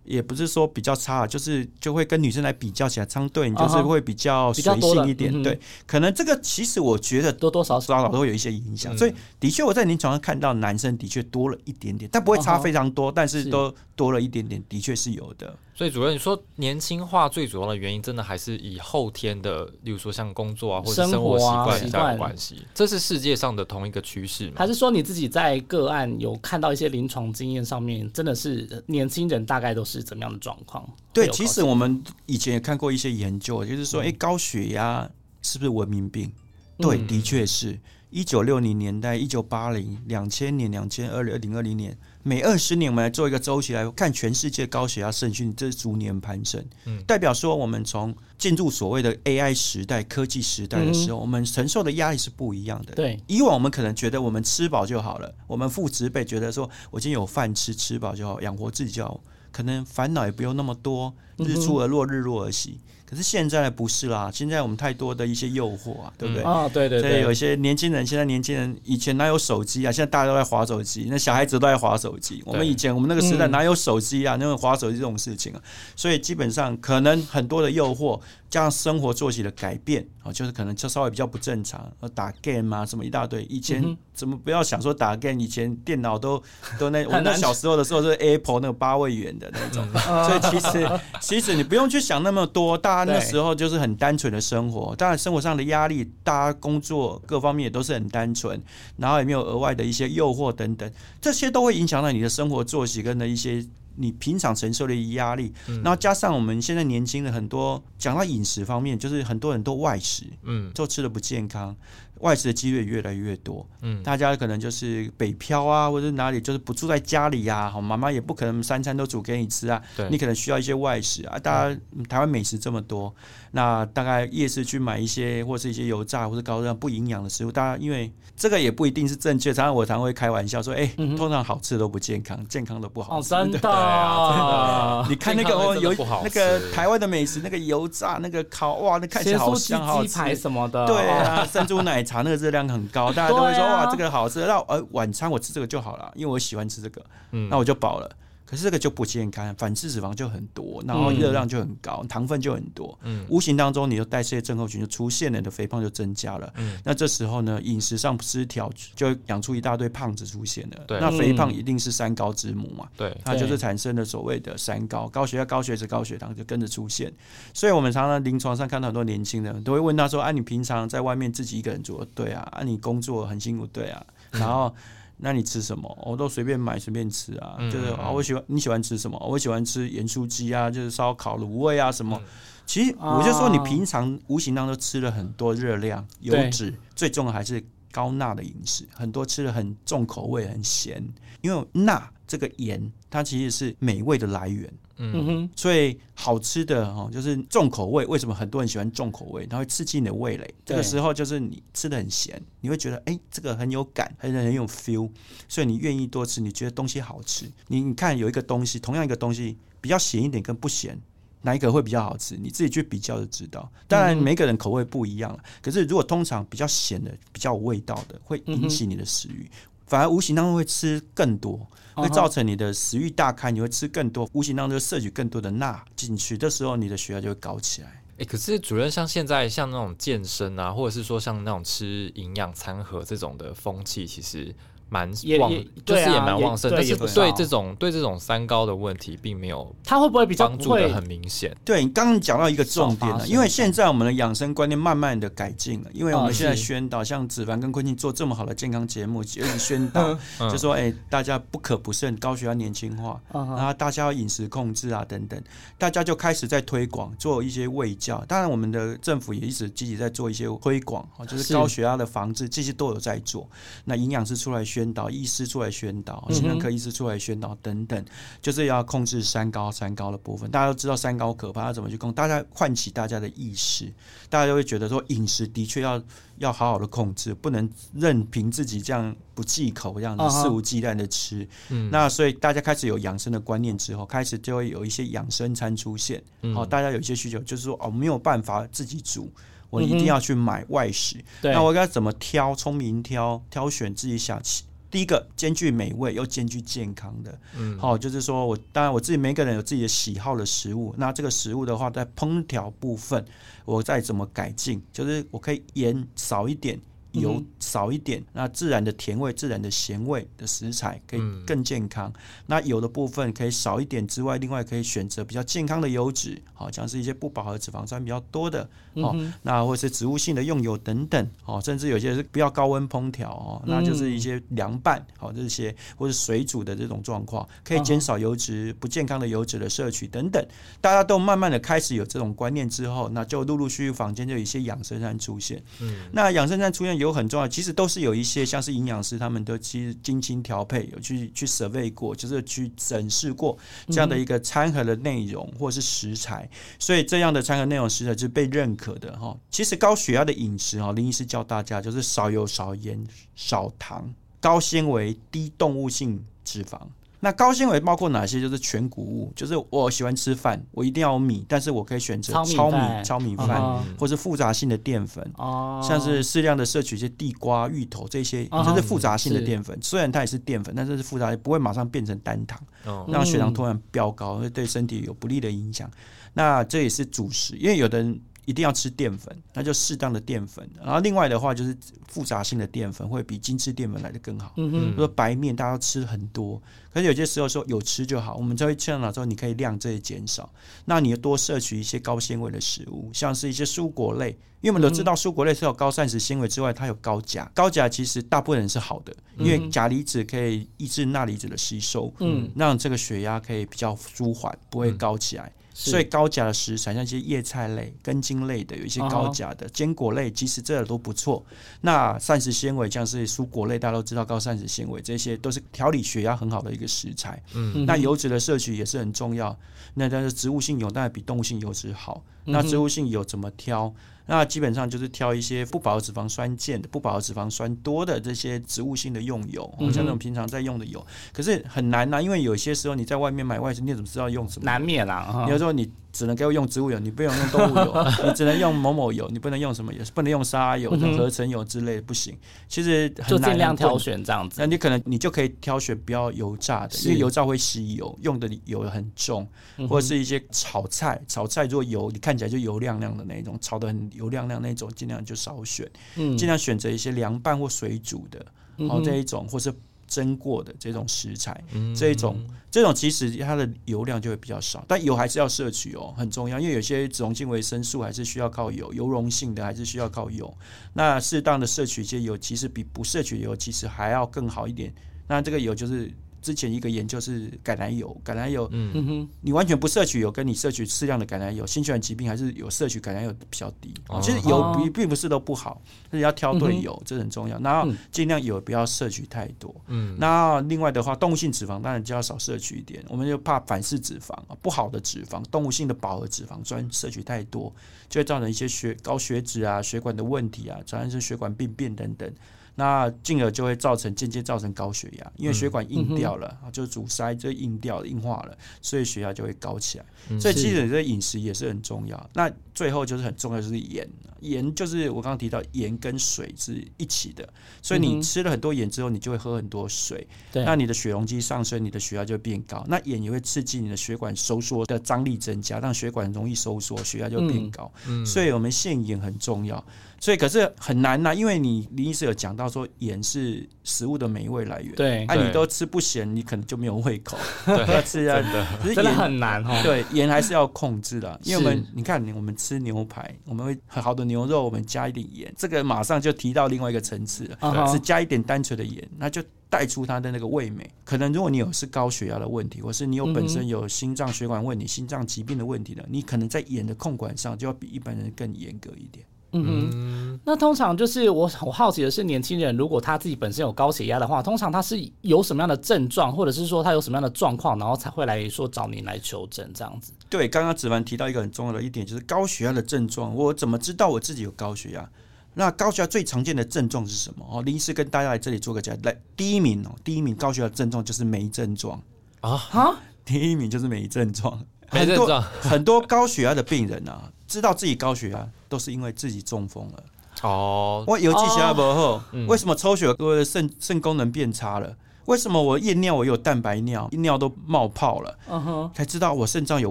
也不是说比较差，就是就会跟女生来比较起来，相对你就是会比较随性一点。对，可能这个其实我觉得多多少少都会有一些影响。所以的确我在临床上看到男生的确多了一点点，但不会差非常多，但是都多了一点点，的确是有的。所以主任，你说年轻化最主要的原因，真的还是以后天的，例如说像工作啊或者生活习惯比较有关系。这是世界上的同一个趋势吗？还是说你自己在个案有看到一些临床经验上面，真的是年轻人大概都是怎么样的状况？对，其实我们以前也看过一些研究，就是说，哎，高血压是不是文明病？对，的确是。一九六零年代、一九八零、两千年、两千二零二零二零年。每二十年，我们来做一个周期来看全世界高血压盛讯，这是逐年攀升，嗯代表说我们从进入所谓的 AI 时代、科技时代的时候，我们承受的压力是不一样的。对，以往我们可能觉得我们吃饱就好了，我们父执辈觉得说我今天有饭吃，吃饱就好，养活自己就好，可能烦恼也不用那么多，日出而落，日落而息。可是现在不是啦，现在我们太多的一些诱惑啊，对不对？啊，对对对。所以有些年轻人，现在年轻人以前哪有手机啊？现在大家都在划手机，那小孩子都在划手机。我们以前我们那个时代哪有手机啊？那种划手机这种事情啊？所以基本上可能很多的诱惑。加上生活作息的改变啊，就是可能就稍微比较不正常，打 game 啊什么一大堆。以前怎么不要想说打 game？以前电脑都 *laughs* 都那我那小时候的时候是 Apple 那个八位元的那种，*laughs* 所以其实其实你不用去想那么多。大家那时候就是很单纯的生活，当然生活上的压力，大家工作各方面也都是很单纯，然后也没有额外的一些诱惑等等，这些都会影响到你的生活作息跟的一些。你平常承受的压力，然后加上我们现在年轻的很多，讲到饮食方面，就是很多人都外食，嗯，都吃的不健康。外食的几率越来越多，嗯，大家可能就是北漂啊，或者哪里就是不住在家里呀，好，妈妈也不可能三餐都煮给你吃啊，对，你可能需要一些外食啊。大家台湾美食这么多，那大概夜市去买一些或是一些油炸或者高热量不营养的食物，大家因为这个也不一定是正确。常常我常会开玩笑说，哎，通常好吃的都不健康，健康的不好。哦，真的，你看那个哦，有那个台湾的美食，那个油炸那个烤，哇，那看起来好香，好吃什么的，对啊，*laughs* 珍珠奶。茶那个热量很高，大家都会说哇，这个好吃。那呃晚餐我吃这个就好了，因为我喜欢吃这个，那我就饱了。可是这个就不健康，反式脂肪就很多，然后热量就很高，糖分就很多，嗯无形当中你的代谢症候群就出现了，你的肥胖就增加了。嗯那这时候呢，饮食上失调，就会养出一大堆胖子出现了。对那肥胖一定是三高之母嘛，对，它就是产生了所谓的三高，高血压、高血脂、高血糖就跟着出现。所以我们常常临床上看到很多年轻人都会问他说：“啊，你平常在外面自己一个人住？对啊，啊，你工作很辛苦，对啊，然后。”那你吃什么？我都随便买随便吃啊，嗯就是啊，我喜欢你喜欢吃什么？我喜欢吃盐酥鸡啊，就是烧烤、卤味啊什么。其实我就说，你平常无形当中吃了很多热量、油脂，最重要还是高钠的饮食，很多吃的很重口味、很咸，因为钠这个盐，它其实是美味的来源。嗯哼，所以好吃的哦，就是重口味。为什么很多人喜欢重口味？它会刺激你的味蕾。这个时候就是你吃的很咸，你会觉得哎、这个很有感，很很有 feel，所以你愿意多吃。你觉得东西好吃，你你看有一个东西，同样一个东西比较咸一点跟不咸。哪一个会比较好吃？你自己去比较就知道。当然，每个人口味不一样了。可是，如果通常比较咸的、比较有味道的，会引起你的食欲，反而无形当中会吃更多。会造成你的食欲大开，你会吃更多，无形当中摄取更多的钠进去，这时候你的血压就会高起来。哎、可是主任像现在像那种健身啊，或者是说像那种吃营养餐盒这种的风气，其实蛮旺，也也就是也蛮旺盛，但是对也不对这种对这种三高的问题，并没有它会不会比较帮助的会很明显。对你刚刚讲到一个重点了，因为现在我们的养生观念慢慢的改进了，因为我们啊现在宣导，像子凡跟坤庆做这么好的健康节目，一直宣导，嗯就说哎、大家不可不慎，高血压年轻化，然后大家要饮食控制啊等等，大家就开始在推广做一些卫教。当然，我们的政府也一直积极在做一些推广，哦，就是是高血压的防治，这些都有在做。那营养师出来宣导，医师出来宣导，嗯哼心脏科医师出来宣导等等，就是要控制三高三高的部分。大家都知道三高可怕，要怎么去控？大家唤起大家的意识，大家就会觉得说饮食的确要要好好的控制，不能任凭自己这样不忌口这样子肆无忌惮的吃。嗯那所以大家开始有养生的观念之后，开始就会有一些养生餐出现。嗯好、大家有一些需求，就是说哦，没有办法自己煮，我一定要去买外食。嗯那我该怎么挑？聪明挑，挑选自己想吃。第一个兼具美味又兼具健康的，嗯，好、就是说我当然我自己每个人有自己的喜好的食物，那这个食物的话，在烹调部分，我再怎么改进，就是我可以盐少一点，油嗯少一点，那自然的甜味、自然的咸味的食材可以嗯更健康。那油的部分可以少一点之外，另外可以选择比较健康的油脂，好、像是一些不饱和脂肪酸比较多的，哦，嗯那或是植物性的用油等等，哦，甚至有些是不要高温烹调哦，那就是一些凉拌，好、这些或是水煮的这种状况，可以减少油脂、不健康的油脂的摄取等等。大家都慢慢的开始有这种观念之后，那就陆陆续续坊间就有一些养生餐出现。嗯那养生餐出现有很重要，其实都是有一些像是营养师他们都其实精心调配，有去去 survey 过，就是去审视过这样的一个餐盒的内容或是食材，所以这样的餐盒内容食材是被认可的哈。其实高血压的饮食哈，林医师教大家就是少油、少盐、少糖、高纤维、低动物性脂肪。那高纤维包括哪些？就是全谷物，就是我喜欢吃饭，我一定要有米，但是我可以选择糙米糙米、饭或是复杂性的淀粉。哦，像是适量的摄取一些地瓜、芋头这些，啊哈就是复杂性的是淀粉。虽然它也是淀粉，但是是复杂，不会马上变成单糖，哦让血糖突然飙高，会对身体有不利的影响。那这也是主食，因为有的人一定要吃淀粉，那就适当的淀粉。然后另外的话就是复杂性的淀粉会比精致淀粉来的更好。嗯哼，比如说白面，大家都吃很多，可是有些时候说有吃就好，我们就会劝导说你可以量这些减少，那你多摄取一些高纤维的食物，像是一些蔬果类，因为我们都知道蔬果类是有高膳食纤维之外，它有高钾，高钾其实大部分人是好的，因为钾离子可以抑制钠离子的吸收，嗯，让这个血压可以比较舒缓，不会高起来。是所以高钾的食材，像一些叶菜类、根茎类的，有一些高钾的坚果类，其实这都不错。那膳食纤维，像是蔬果类，大家都知道高膳食纤维，这些都是调理血压很好的一个食材。嗯那油脂的摄取也是很重要。那但是植物性油当然比动物性油脂好。嗯那植物性油怎么挑？那基本上就是挑一些不饱和脂肪酸键的、不饱和脂肪酸多的这些植物性的用油，像那种平常在用的油。可是很难呐、因为有些时候你在外面买外食，你怎么知道用什么？难免啦。哈有时候你只能给我用植物油，你不能用动物油，*laughs* 你只能用某某油，你不能用什么油，不能用沙油、合成油之类的，不行。其实很就难尽量挑选这样子。那。你可能你就可以挑选不要油炸的，因为油炸会吸油，用的油很重，或者是一些炒菜，炒菜如果油你看起来就油亮亮的那种，炒的很油亮亮那种，尽量就少选，嗯。尽量选择一些凉拌或水煮的，哦嗯哼。这一种，或是蒸过的这种食材，嗯这一种这种其实它的油量就会比较少，但油还是要摄取哦，很重要，因为有些脂溶性维生素还是需要靠油，油溶性的还是需要靠油。那适当的摄取一些油，其实比不摄取油其实还要更好一点。那这个油就是之前一个研究是橄榄油，橄榄油，嗯哼，你完全不摄取油，跟你摄取适量的橄榄油，心血管疾病还是有摄取橄榄油比较低。哦其实油并并不是都不好，但是要挑对油，这很重要。然后嗯尽量油不要摄取太多。嗯，那另外的话，动物性脂肪当然就要少摄取一点，我们就怕反式脂肪啊，不好的脂肪，动物性的饱和脂肪酸摄取太多，就会造成一些血高血脂啊、血管的问题啊，产生血管病变等等。那进而就会造成间接造成高血压，因为血管硬掉了，啊就是阻塞，就硬掉了、硬化了，所以血压就会高起来。所以其实这个饮食也是很重要。那最后就是很重要，就是盐。盐就是我刚刚提到，盐跟水是一起的，所以你吃了很多盐之后，你就会喝很多水，对那你的血容积上升，你的血压就会变高。那盐也会刺激你的血管收缩的张力增加，让血管容易收缩，血压就会变高。所以我们限盐很重要。所以可是很难呐、因为你林医师有讲到说盐是食物的美味来源，对啊，你都吃不咸，你可能就没有胃口，*laughs* 要吃啊，可是真的很难哦。对，盐还是要控制的，因为我们你看，我们吃牛排，我们会很好的牛肉，我们加一点盐，这个马上就提到另外一个层次了，只加一点单纯的盐，那就带出它的那个味美。可能如果你有是高血压的问题，或是你有本嗯身有心脏血管问题、心脏疾病的问题的，你可能在盐的控管上就要比一般人更严格一点。嗯哼，那通常就是我我好奇的是，年轻人如果他自己本身有高血压的话，通常他是有什么样的症状，或者是说他有什么样的状况，然后才会来说找您来求诊这样子。对，刚刚子凡提到一个很重要的一点，就是高血压的症状。我怎么知道我自己有高血压？那高血压最常见的症状是什么？哦，林医师跟大家来这里做个讲。来，第一名哦，第一名高血压的症状就是没症状啊哈，第一名就是没症状。很多没症状很多高血压的病人啊，知道自己高血压都是因为自己中风了。哦，我有记血压不好，嗯为什么抽血我的肾肾功能变差了？为什么我验尿我有蛋白尿，尿都冒泡了？嗯哼，才知道我肾脏有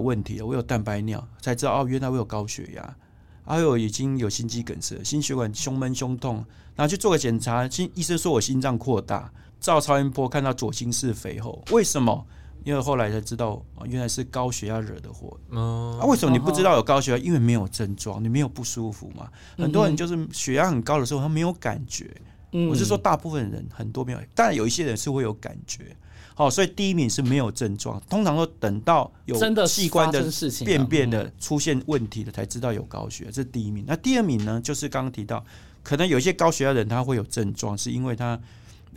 问题了，我有蛋白尿，才知道哦，原来我有高血压，还有已经有心肌梗塞、心血管胸闷、胸痛，然后去做个检查，心医生说我心脏扩大，照超音波看到左心室肥厚，为什么？因为后来才知道，哦原来是高血压惹的祸。嗯啊，为什么你不知道有高血压？因为没有症状，你没有不舒服嘛。很多人就是血压很高的时候，他没有感觉。嗯我是说，大部分人很多没有，当然有一些人是会有感觉。好，所以第一名是没有症状，通常都等到有真的器官的便便的出现问题了，才知道有高血压，这是第一名。那第二名呢，就是刚刚提到，可能有一些高血压的人他会有症状，是因为他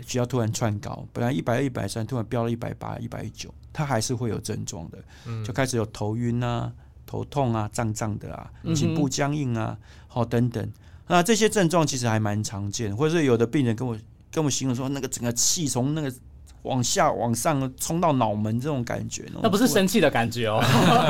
血压突然窜高，本来一百二、一百三，突然飙到一百八、一百九，他还是会有症状的，就开始有头晕啊、头痛啊、胀胀的啊、颈部僵硬啊，好、等等。那这些症状其实还蛮常见，或者是有的病人跟我跟我形容说，那个整个气从那个往下往上冲到脑门这种感觉，那不是生气的感觉哦。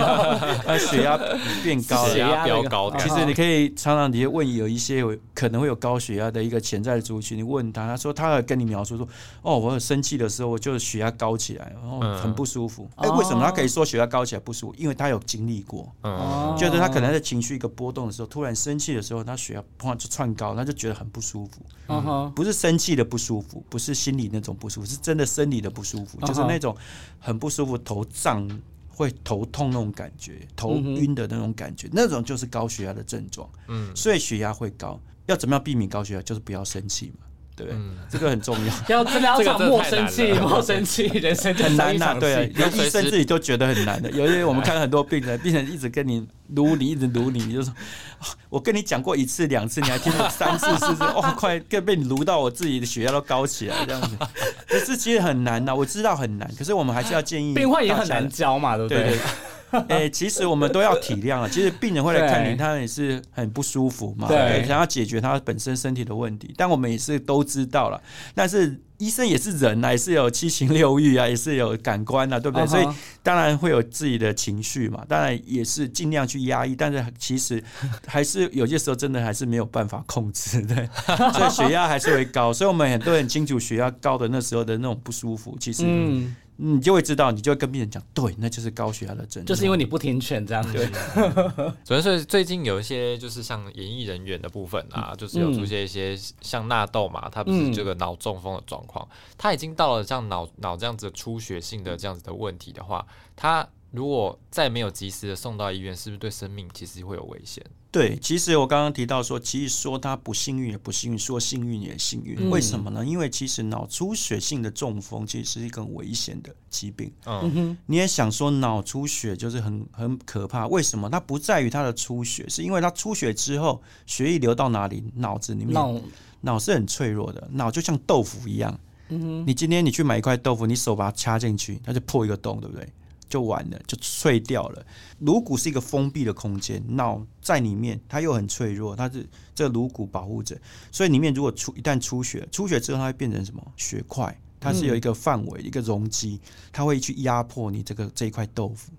*laughs* 那血压变高了，*laughs* 血压飙高。其实你可以常常你问有一些有可能会有高血压的一个潜在的族群，你问他，他说他会跟你描述说，哦，我有生气的时候，我就血压高起来，然后嗯。很不舒服。哎、为什么他可以说血压高起来不舒服？因为他有经历过，嗯。就是他可能在情绪一个波动的时候，突然生气的时候，他血压砰就窜高，他就觉得很不舒服。嗯哼，不是生气的不舒服，不是心里那种不舒服，是真的生理的不舒服，就是那种很不舒服，头胀、会头痛那种感觉，头晕的那种感觉，那种就是高血压的症状。嗯所以血压会高，要怎么样避免高血压？就是不要生气嘛，对不对？这个很重要。要真的要这个讲莫生气，莫 *laughs* 生气，人生就很难呐、对啊，戏。连医生自己都觉得很难的。*laughs* 有些我们看很多病人，病人一直跟你撸你，一直撸你，你就说，啊 *laughs* 我跟你讲过一次两次，你还听了三次四次，哦，快更被你撸到我自己的血压都高起来这样子。可是其实很难呐、我知道很难，可是我们还是要建议病患也很难教嘛，对不对对对？哎、其实我们都要体谅啊。其实病人会来看对你，他也是很不舒服嘛，对想要解决他本身身体的问题。但我们也是都知道了，但是医生也是人啊，也是有七情六欲啊，也是有感官啊，对不对？所以当然会有自己的情绪嘛，当然也是尽量去压抑，但是其实还是有些时候真的还是没有办法控制的，所以血压还是会高。所以我们很多人清楚血压高的那时候的那种不舒服，其实嗯，你就会知道，你就会跟病人讲，对，那就是高血压的症状，就是因为你不听劝这样。对，主要是最近有一些就是像演艺人员的部分啊，就是有出现一些像纳豆嘛，他不是这个脑中风的状况，他已经到了像脑脑这样子出血性的这样子的问题的话，他如果再没有及时的送到医院，是不是对生命其实会有危险？对，其实我刚刚提到说，其实说他不幸运也不幸运，说幸运也幸运。嗯为什么呢？因为其实脑出血性的中风其实是一个危险的疾病。嗯哼，你也想说脑出血就是很很可怕，为什么？它不在于它的出血，是因为它出血之后血液流到哪里，脑子里面脑脑是很脆弱的，脑就像豆腐一样。嗯你今天你去买一块豆腐，你手把它掐进去，它就破一个洞，对不对？就完了，就碎掉了。颅骨是一个封闭的空间，脑在里面，它又很脆弱，它是这个颅骨保护着，所以里面如果出一旦出血，出血之后它会变成什么血块？它是有一个范围、一个容积，它会去压迫你这个这一块豆腐，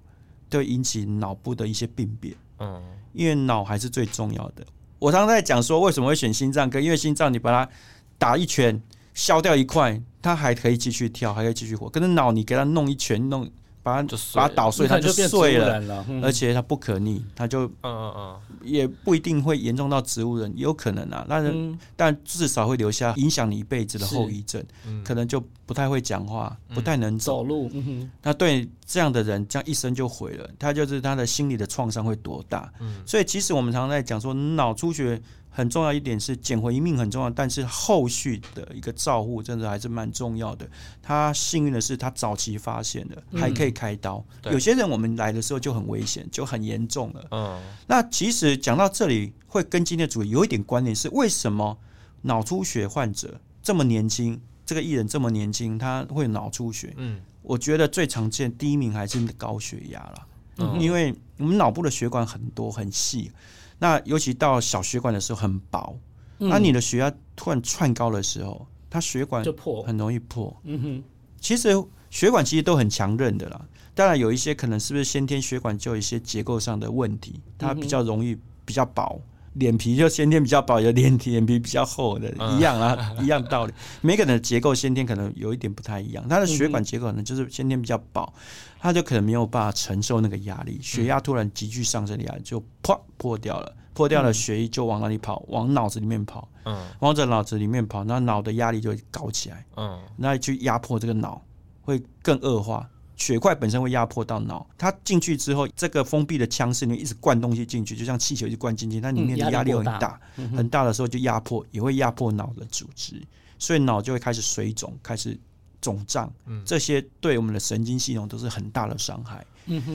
都会引起脑部的一些病变。嗯，因为脑还是最重要的。我常常在讲说，为什么会选心脏科？因为心脏你把它打一拳，削掉一块，它还可以继续跳，还可以继续活。可是脑你给它弄一拳，弄把它就把它捣碎，它就碎了。了，嗯而且它不可逆，它就嗯嗯嗯，也不一定会严重到植物人，有可能啊。但是、嗯但至少会留下影响你一辈子的后遗症，嗯可能就不太会讲话，不太能走。走路，嗯哼，那对这样的人，这样一生就毁了，他就是他的心理的创伤会多大。嗯所以其实我们常常在讲说，脑出血很重要一点是捡回一命很重要，但是后续的一个照护真的还是蛮重要的。他幸运的是，他早期发现了，还可以开刀。对有些人我们来的时候就很危险，就很严重了。嗯那其实讲到这里，会跟今天的主题有一点关联，是为什么脑出血患者这么年轻，这个艺人这么年轻，他会脑出血？嗯我觉得最常见第一名还是高血压了，嗯因为我们脑部的血管很多很细，那尤其到小血管的时候很薄，那你的血压突然窜高的时候，它血管就破，很容易破。嗯哼，其实血管其实都很强韧的啦，当然有一些可能是不是先天血管就有一些结构上的问题，它比较容易比较薄。脸皮就先天比较薄，有脸脸皮比较厚的，一样啊，*laughs* 一样道理。每个人的结构先天可能有一点不太一样，他的血管结构可能就是先天比较薄，他就可能没有办法承受那个压力，血压突然急剧上升的压力就啪破掉了，破掉了，血液就往哪里跑？往脑子里面跑，嗯往着脑子里面跑，那脑的压力就会高起来。嗯那去压迫这个脑，会更恶化。血块本身会压迫到脑，它进去之后，这个封闭的腔室里面一直灌东西进去，就像气球一直灌进去，它里面的嗯压压力很大大，很大的时候就压迫，也会压迫脑的组织，所以脑就会开始水肿，开始肿胀，这些对我们的神经系统都是很大的伤害。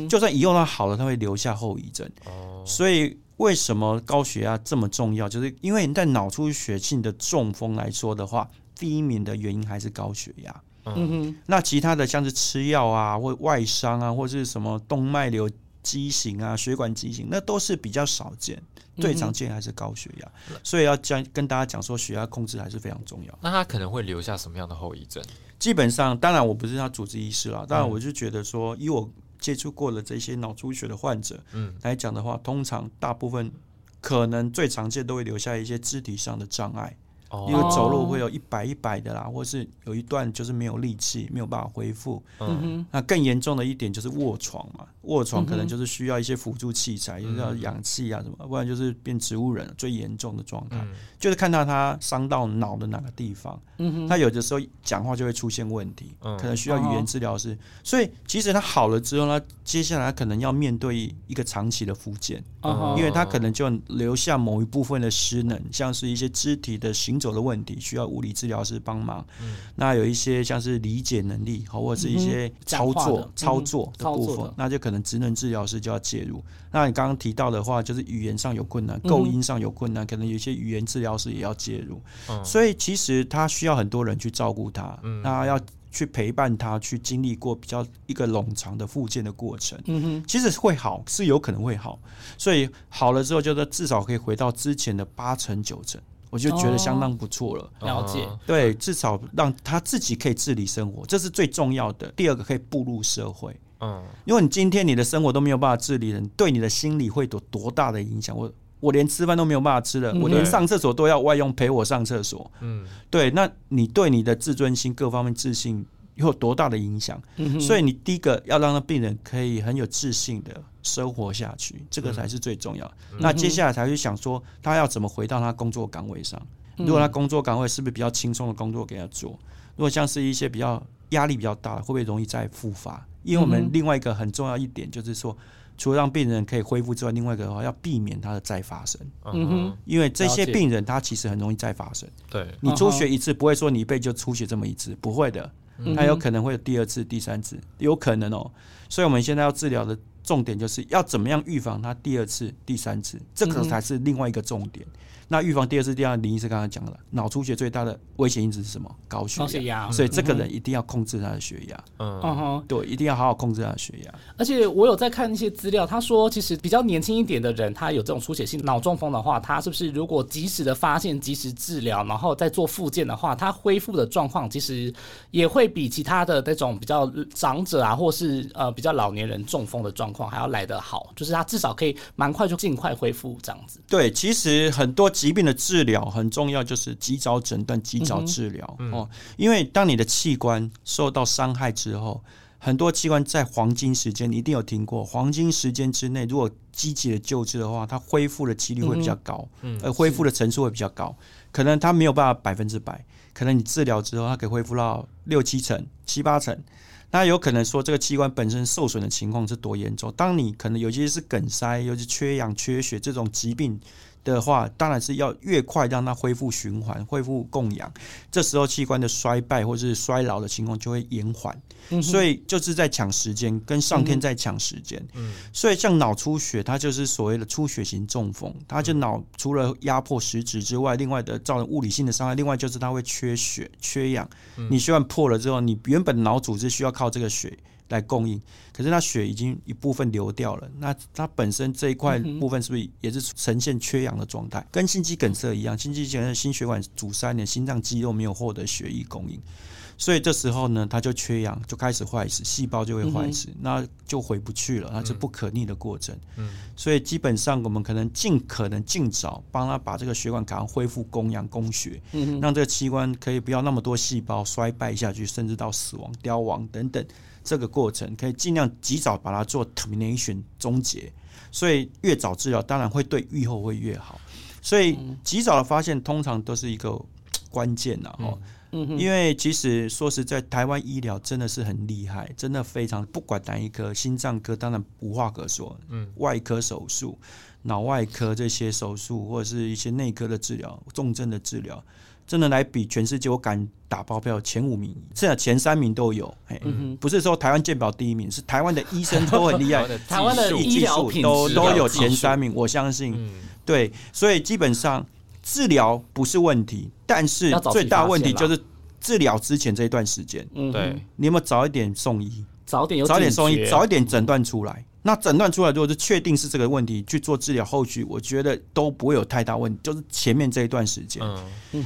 就算以后它好了，它会留下后遗症。哦所以为什么高血压这么重要？就是因为你在脑出血性的中风来说的话，第一名的原因还是高血压。嗯哼，那其他的像是吃药啊，或外伤啊，或是什么动脉瘤畸形啊、血管畸形，那都是比较少见。最常见还是高血压，所以要讲跟大家讲说，血压控制还是非常重要。那他可能会留下什么样的后遗症？基本上，当然我不是他主治医师啦，当然我就觉得说，以我接触过的这些脑出血的患者，嗯来讲的话，通常大部分可能最常见都会留下一些肢体上的障碍，哦因为走路会有一摆一摆的啦，或是有一段就是没有力气，没有办法恢复。那更严重的一点就是卧床嘛，卧床可能就是需要一些辅助器材，就是要氧气啊什么，不然就是变植物人，最严重的状态。嗯。就是看到他伤到脑的哪个地方，嗯，他有的时候讲话就会出现问题，嗯。可能需要语言治疗师。所以其实他好了之后呢，接下来可能要面对一个长期的复健，因为他可能就留下某一部分的失能，像是一些肢体的行走的问题，需要物理治疗师帮忙。嗯那有一些像是理解能力，好或者是一些操作、操作的部分那就可能职能治疗师就要介入。那你刚刚提到的话，就是语言上有困难，嗯构音上有困难，可能有一些语言治疗师也要介入。嗯所以其实他需要很多人去照顾他，嗯那要去陪伴他，去经历过比较一个冗长的复健的过程。嗯哼，其实会好，是有可能会好，所以好了之后，就是至少可以回到之前的八成九成，我就觉得相当不错了。了解。嗯对，至少让他自己可以自理生活，这是最重要的。第二个，可以步入社会，嗯，因为你今天你的生活都没有办法自理了，你对你的心理会有多大的影响？我我连吃饭都没有办法吃了，嗯我连上厕所都要外佣陪我上厕所。嗯，对，那你对你的自尊心各方面自信有多大的影响？嗯所以你第一个要让那病人可以很有自信的生活下去，这个才是最重要的。那接下来才去想说，他要怎么回到他工作岗位上。如果他工作岗位是不是比较轻松的工作给他做？如果像是一些比较压力比较大的，会不会容易再复发？因为我们另外一个很重要一点就是说，除了让病人可以恢复之外，另外一个的话要避免它的再发生，嗯哼，因为这些病人他其实很容易再发生。对，你出血一次不会说你一辈子就出血这么一次，不会的，嗯它有可能会有第二次、第三次，有可能哦。所以我们现在要治疗的重点就是要怎么样预防他第二次、第三次，这个才是另外一个重点。那预防第二次、第二次，林医师刚才讲了，脑出血最大的危险因子是什么？高血高血压。所以这个人一定要控制他的血压，嗯，嗯哼，对，一定要好好控制他的血压。而且我有在看一些资料，他说其实比较年轻一点的人，他有这种出血性脑中风的话，他是不是如果及时的发现、及时治疗，然后再做复健的话，他恢复的状况其实也会比其他的那种比较长者啊，或是呃比较老年人中风的状况还要来得好，就是他至少可以蛮快就尽快恢复这样子。对，其实很多疾病的治疗很重要，就是及早诊断、及早治疗、哦。因为当你的器官受到伤害之后，很多器官在黄金时间，你一定有听过，黄金时间之内，如果积极的救治的话，它恢复的几率会比较高，嗯而恢复的层数会比较高。可能它没有办法百分之百，可能你治疗之后，它可以恢复到六七成、七八成。那有可能说这个器官本身受损的情况是多严重？当你可能有些是梗塞，尤其缺氧、缺血这种疾病的话，当然是要越快让它恢复循环、恢复供氧。这时候器官的衰败或是衰老的情况就会延缓，所以就是在抢时间，跟上天在抢时间。所以像脑出血，它就是所谓的出血型中风，它就脑除了压迫实质之外，另外的造成物理性的伤害，另外就是它会缺血、缺氧。你血管破了之后，你原本脑组织需要靠这个血来供应，可是它血已经一部分流掉了，那它本身这一块部分是不是也是呈现缺氧的状态？跟心肌梗塞一样，心肌梗塞心血管阻塞，你的心脏肌肉没有获得血液供应。所以这时候呢，它就缺氧，就开始坏死，细胞就会坏死，那就回不去了，那是不可逆的过程。嗯。所以基本上我们可能尽可能尽早帮他把这个血管赶快恢复供氧供血，嗯让这个器官可以不要那么多细胞衰败下去，甚至到死亡、凋亡等等这个过程，可以尽量及早把它做 termination 终结。所以越早治疗，当然会对愈后会越好。所以及早的发现通常都是一个关键呐，哈。嗯哼，因为其实说实在，台湾医疗真的是很厉害，真的非常，不管哪一科，心脏科当然无话可说，嗯，外科手术、脑外科这些手术，或者是一些内科的治疗、重症的治疗，真的来比全世界，我敢打包票前五名，甚至前三名都有。哎、嗯不是说台湾健保第一名，是台湾的医生都很厉害，*laughs* 台湾的医技术疗品质都都有前三名，我相信。嗯。对，所以基本上治疗不是问题，但是最大问题就是治疗之前这一段时间，嗯对，你有没有早一点送医，早点有早点送医，早一点诊断出来？那诊断出来，如果是确定是这个问题，去做治疗，后续我觉得都不会有太大问题，就是前面这一段时间。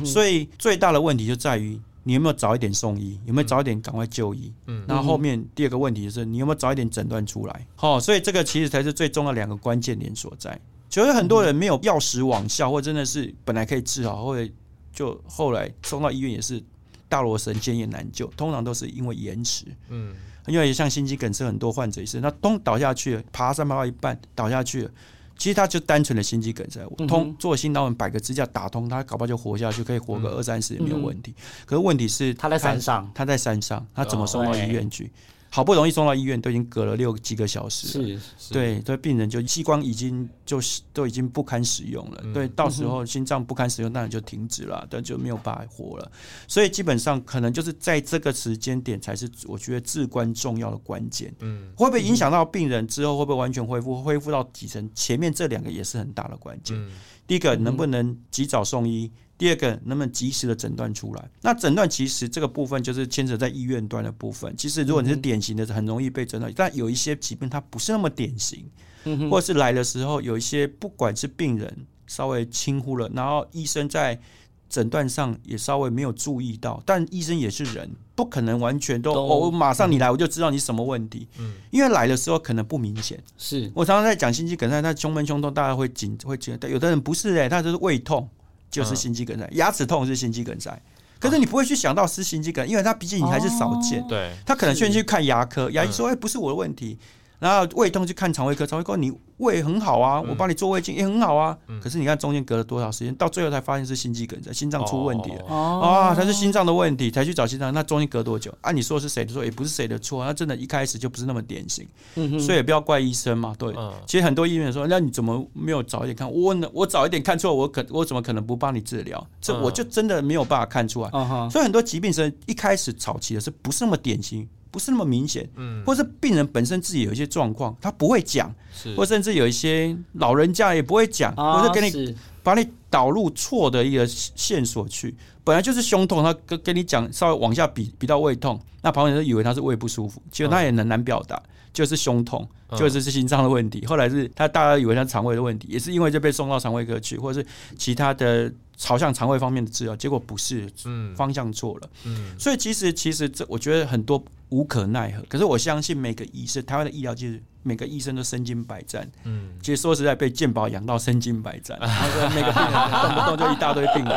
所以最大的问题就在于你有没有早一点送医，有没有早一点赶快就医。嗯然后后面第二个问题就是你有没有早一点诊断出来。好、所以这个其实才是最重要的两个关键点所在。其实很多人没有药食往效，或真的是本来可以治好，或者就后来送到医院也是大罗神仙也难救，通常都是因为延迟。嗯因为像心肌梗塞，很多患者也是，那咚倒下去了，爬山爬到一半倒下去了，其实他就单纯的心肌梗塞，嗯哼。通做心导管摆个支架打通，他搞不好就活下去，可以活个嗯。二三十也没有问题。可是问题是他在山上，他在山上，他怎么送到哦医院去？好不容易送到医院，都已经隔了六几个小时了。是是对，对，病人就器官已经就是都已经不堪使用了，嗯对，到时候心脏不堪使用，当然就停止了，但就没有办法活了。所以基本上可能就是在这个时间点才是我觉得至关重要的关键。嗯会不会影响到病人之后会不会完全恢复？恢复到几成？前面这两个也是很大的关键。嗯第一个，能不能及早送医？第二个能不能及时的诊断出来？那诊断其实这个部分就是牵扯在医院端的部分。其实如果你是典型的，很容易被诊断，但有一些疾病它不是那么典型，或者是来的时候有一些不管是病人稍微轻忽了，然后医生在诊断上也稍微没有注意到，但医生也是人，不可能完全都都哦，我马上你来我就知道你什么问题，嗯，因为来的时候可能不明显。是。我常常在讲心肌梗塞，他胸闷胸痛，大家会紧会紧，但有的人不是哎、他就是胃痛就是心肌梗塞，牙齿痛是心肌梗塞，可是你不会去想到是心肌梗，因为它毕竟你还是少见，对，他可能先去看牙科，牙医说哎、不是我的问题，然后胃痛去看肠胃科，肠胃科你胃很好啊，我帮你做胃镜也很好啊，可是你看中间隔了多少时间，到最后才发现是心肌梗塞，心脏出问题了。哦啊，他是心脏的问题，才去找心脏。那中间隔多久？啊，你说是谁的错？也不是谁的错，那真的一开始就不是那么典型，所以也不要怪医生嘛。对，嗯其实很多医院说，那你怎么没有早一点看？我呢，我早一点看错，我可我怎么可能不帮你治疗？这嗯我就真的没有办法看出来。嗯，所以很多疾病是一开始早期的是不是那么典型，不是那么明显，嗯，或是病人本身自己有一些状况，他不会讲，是。或甚至有一些老人家也不会讲，啊或者给你把你导入错的一个线索去。本来就是胸痛，他跟跟你讲稍微往下比比到胃痛，那旁边人就以为他是胃不舒服，其实他也很难表达，就是胸痛，嗯就是是心脏的问题。后来是他大家以为他肠胃的问题，也是因为就被送到肠胃科去，或者是其他的朝向肠胃方面的治疗，结果不是，嗯方向错了。嗯所以其实其实这我觉得很多无可奈何，可是我相信每个医生，台湾的医疗界每个医生都身经百战。嗯，其实说实在，被健保养到身经百战，*laughs* 然后说每个病人动不动就一大堆病人，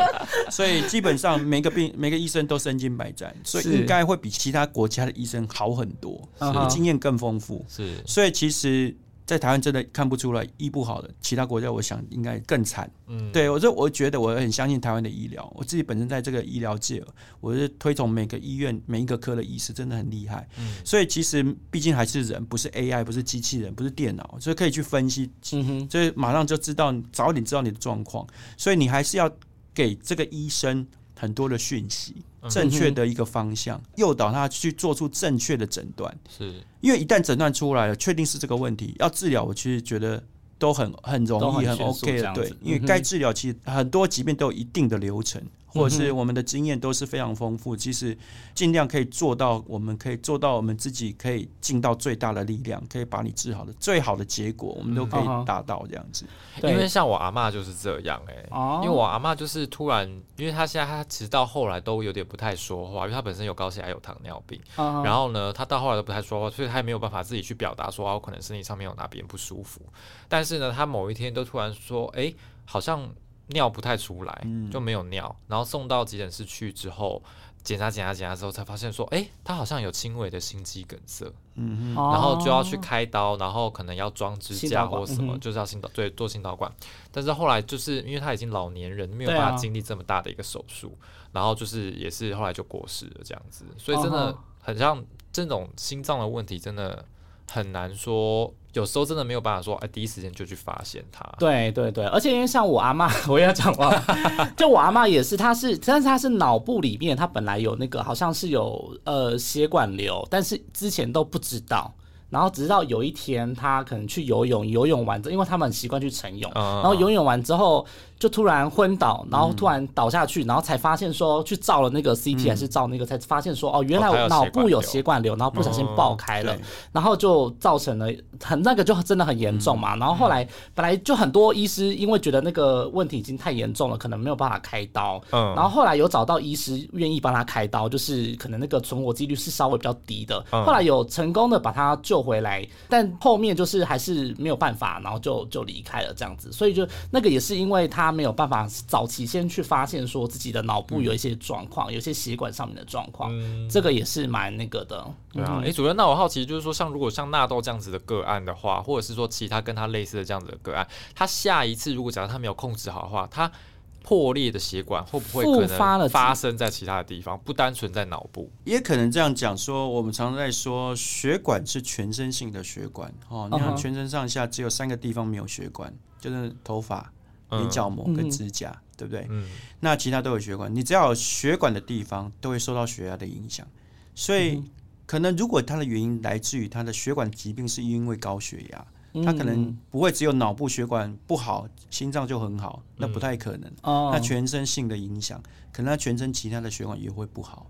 所以基本上每个病每个医生都身经百战，所以应该会比其他国家的医生好很多，经验更丰富。是所以其实，在台湾真的看不出来医不好的，其他国家我想应该更惨。嗯对我这我觉得我很相信台湾的医疗，我自己本身在这个医疗界，我是推崇每个医院每一个科的医师真的很厉害。嗯所以其实毕竟还是人，不是 AI，不是机器人，不是电脑，所以可以去分析，嗯哼，所以马上就知道早一点知道你的状况。所以你还是要给这个医生很多的讯息，嗯正确的一个方向，诱导他去做出正确的诊断。是。因为一旦诊断出来了，确定是这个问题，要治疗，我其实觉得都很很容易，很很 OK 的。对，因为该治疗其实很多疾病都有一定的流程，或者是我们的经验都是非常丰富。其实尽量可以做到，我们可以做到我们自己可以尽到最大的力量，可以把你治好的最好的结果，我们都可以达到这样子。因为像我阿嬷就是这样哎、哦因为我阿嬷就是突然，因为她现在她其实到后来都有点不太说话，因为她本身有高血压有糖尿病，然然后呢，她到后来都不太说话，所以她也没有办法自己去表达说啊，我可能身体上面有哪边不舒服。但是呢，她某一天都突然说，哎、好像尿不太出来，嗯。就没有尿，然后送到急诊室去之后。检查检查检查之后，才发现说，哎、他好像有轻微的心肌梗塞，嗯然然后就要去开刀，然后可能要装支架或什么，嗯就是要心导对做心导管。但是后来就是因为他已经老年人，没有办法经历这么大的一个手术，然后就是也是后来就过世了这样子，所以真哦的很像这种心脏的问题，真的很难说，有时候真的没有办法说，哎，第一时间就去发现它。对对对，而且因为像我阿妈，*laughs* 我也要讲话，就我阿妈也是，她是，但是她是脑部里面，她本来有那个好像是有呃血管瘤，但是之前都不知道。然后直到有一天，他可能去游泳，游泳完之后，因为他们很习惯去晨泳，嗯然后游泳完之后就突然昏倒，然后突然倒下去，然后才发现说去照了那个 CT 还是照那个，才发现说哦，原来我脑部有血管瘤然后不小心爆开了对，然后就造成了很那个就真的很严重嘛。然后后来本来就很多医师因为觉得那个问题已经太严重了，可能没有办法开刀，嗯然后后来有找到医师愿意帮他开刀，就是可能那个存活几率是稍微比较低的。嗯后来有成功的把他救回来，但后面就是还是没有办法，然后就就离开了这样子。所以就那个也是因为他没有办法早期先去发现说自己的脑部有一些状况，有些血管上面的状况，嗯这个也是蛮那个的。对啊，嗯诶，主任，那我好奇就是说，像如果像纳豆这样子的个案的话，或者是说其他跟他类似的这样子的个案，他下一次如果假如他没有控制好的话，他破裂的血管会不会可复发了能发生在其他的地方，不单纯在脑部？也可能这样讲说，我们常常在说血管是全身性的血管哦，你看全身上下只有三个地方没有血管，就是头发、嗯眼角膜跟嗯指甲，对不对？嗯。那其他都有血管，你只要有血管的地方都会受到血压的影响，所以可能如果它的原因来自于它的血管疾病是因为高血压，他可能不会只有脑部血管不好，心脏就很好，那不太可能。哦那全身性的影响，可能他全身其他的血管也会不好，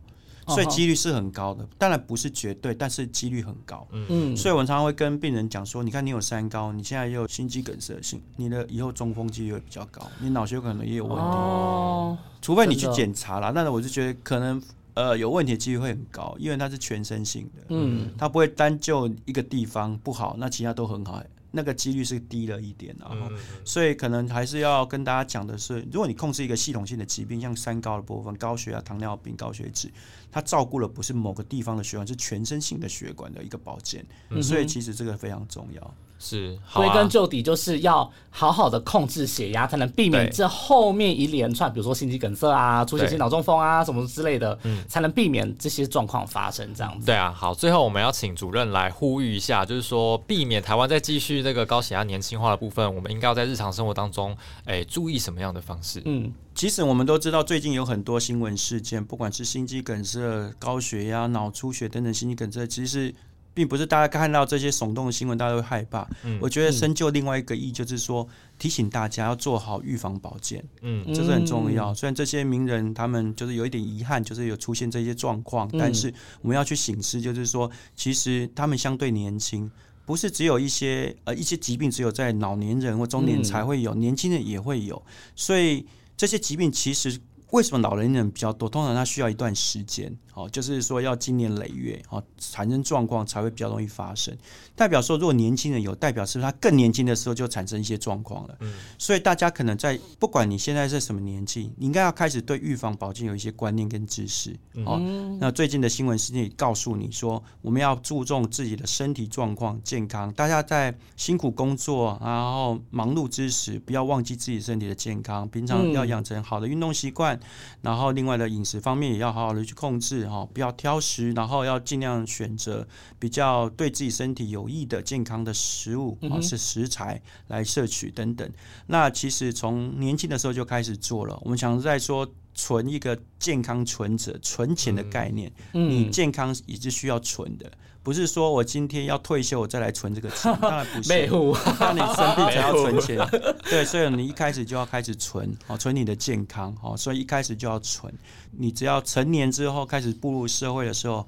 哦所以几率是很高的。当然不是绝对，但是几率很高。嗯，所以我们常常会跟病人讲说，你看你有三高，你现在又有心肌梗塞性，你的以后中风几率会比较高，你脑血管可能也有问题。哦，除非你去检查啦，但是我就觉得可能呃有问题的几率会很高，因为它是全身性的，嗯，它不会单就一个地方不好，那其他都很好，那个几率是低了一点啊。嗯所以可能还是要跟大家讲的是，如果你控制一个系统性的疾病，像三高的部分，高血压、糖尿病、高血脂，它照顾的不是某个地方的血管，是全身性的血管的一个保健，所以其实这个非常重要。是，好归啊根究底就是要好好的控制血压，才能避免这后面一连串，比如说心肌梗塞啊、出血性脑中风啊什么之类的，才能避免这些状况发生。这样子，对啊，好，最后我们要请主任来呼吁一下，就是说避免台湾再继续这个高血压年轻化的部分，我们应该要在日常生活当中，哎，注意什么样的方式？嗯，其实我们都知道，最近有很多新闻事件，不管是心肌梗塞、高血压、脑出血等等心肌梗塞，其实并不是大家看到这些耸动的新闻，大家都会害怕。嗯我觉得深究另外一个意，就是说提醒大家要做好预防保健，嗯这是很重要。虽然这些名人他们就是有一点遗憾，就是有出现这些状况，但是我们要去醒思，就是说，其实他们相对年轻。不是只有一些呃一些疾病，只有在老年人或中年才会有，年轻人也会有。所以这些疾病其实为什么老年人比较多？通常他需要一段时间，哦，就是说要经年累月，哦，产生状况才会比较容易发生。代表说，如果年轻人有，代表是不是他更年轻的时候就产生一些状况了？嗯所以大家可能在不管你现在是什么年纪，你应该要开始对预防保健有一些观念跟知识。哦，那最近的新闻事件也告诉你说，我们要注重自己的身体状况、健康。大家在辛苦工作，然后忙碌之时，不要忘记自己身体的健康。平常要养成好的运动习惯，然后另外的饮食方面也要好好的去控制哈、哦，不要挑食，然后要尽量选择比较对自己身体有益的健康的食物啊、是食材来摄取等等。那其实从年轻的时候就开始做了。我们常在说存一个健康存折、存钱的概念。你健康也是需要存的，不是说我今天要退休我再来存这个钱，*laughs* 当然不是。当你生病才要存钱，对，所以你一开始就要开始存，哦，存你的健康，哦，所以一开始就要存。你只要成年之后开始步入社会的时候，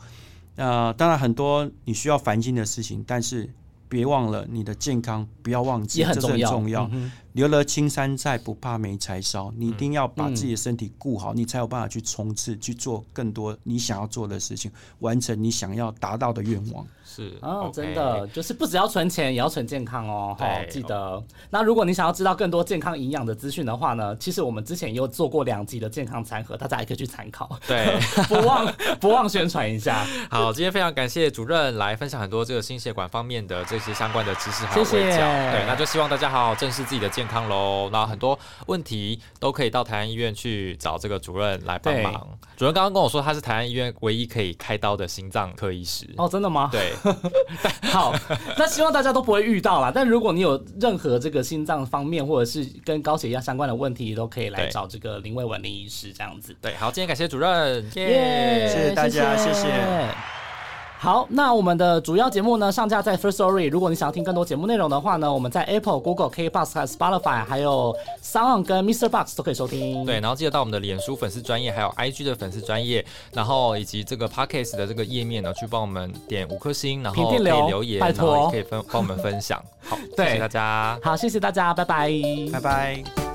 呃，当然很多你需要烦心的事情，但是别忘了你的健康，不要忘记，这是很重要重要。嗯留了青山在，不怕没柴烧。你一定要把自己的身体顾好，你才有办法去冲刺，去做更多你想要做的事情，完成你想要达到的愿望。是哦真的就是不只要存钱，也要存健康哦。哈，对记得。那如果你想要知道更多健康营养的资讯的话呢，其实我们之前也有做过两集的健康餐盒，大家也可以去参考。对，*laughs* 不忘 *laughs* 不忘宣传一下，好，今天非常感谢主任来分享很多这个心血管方面的这些相关的知识还有谢谢。对，那就希望大家好好正视自己的健康喽。那很多问题都可以到台安医院去找这个主任来帮忙。主任刚刚跟我说他是台安医院唯一可以开刀的心脏科医师。哦，真的吗？对，*laughs* 好，那希望大家都不会遇到啦。但如果你有任何这个心脏方面或者是跟高血压相关的问题，都可以来找这个林伟文林医师这样子。对，好，今天感谢主任，耶、耶谢谢大家谢谢好，那我们的主要节目呢上架在 First Story。如果你想要听更多节目内容的话呢，我们在 Apple、Google、K Box 和 Spotify，还有 Sound 跟 Mr. Box 都可以收听。对，然后记得到我们的脸书粉丝专业，还有 IG 的粉丝专业，然后以及这个 Podcast 的这个页面呢，去帮我们点五颗星，然后可以留留言，拜托然后也可以分帮我们分享。好，*laughs* 谢谢大家。好，谢谢大家，拜拜，拜拜。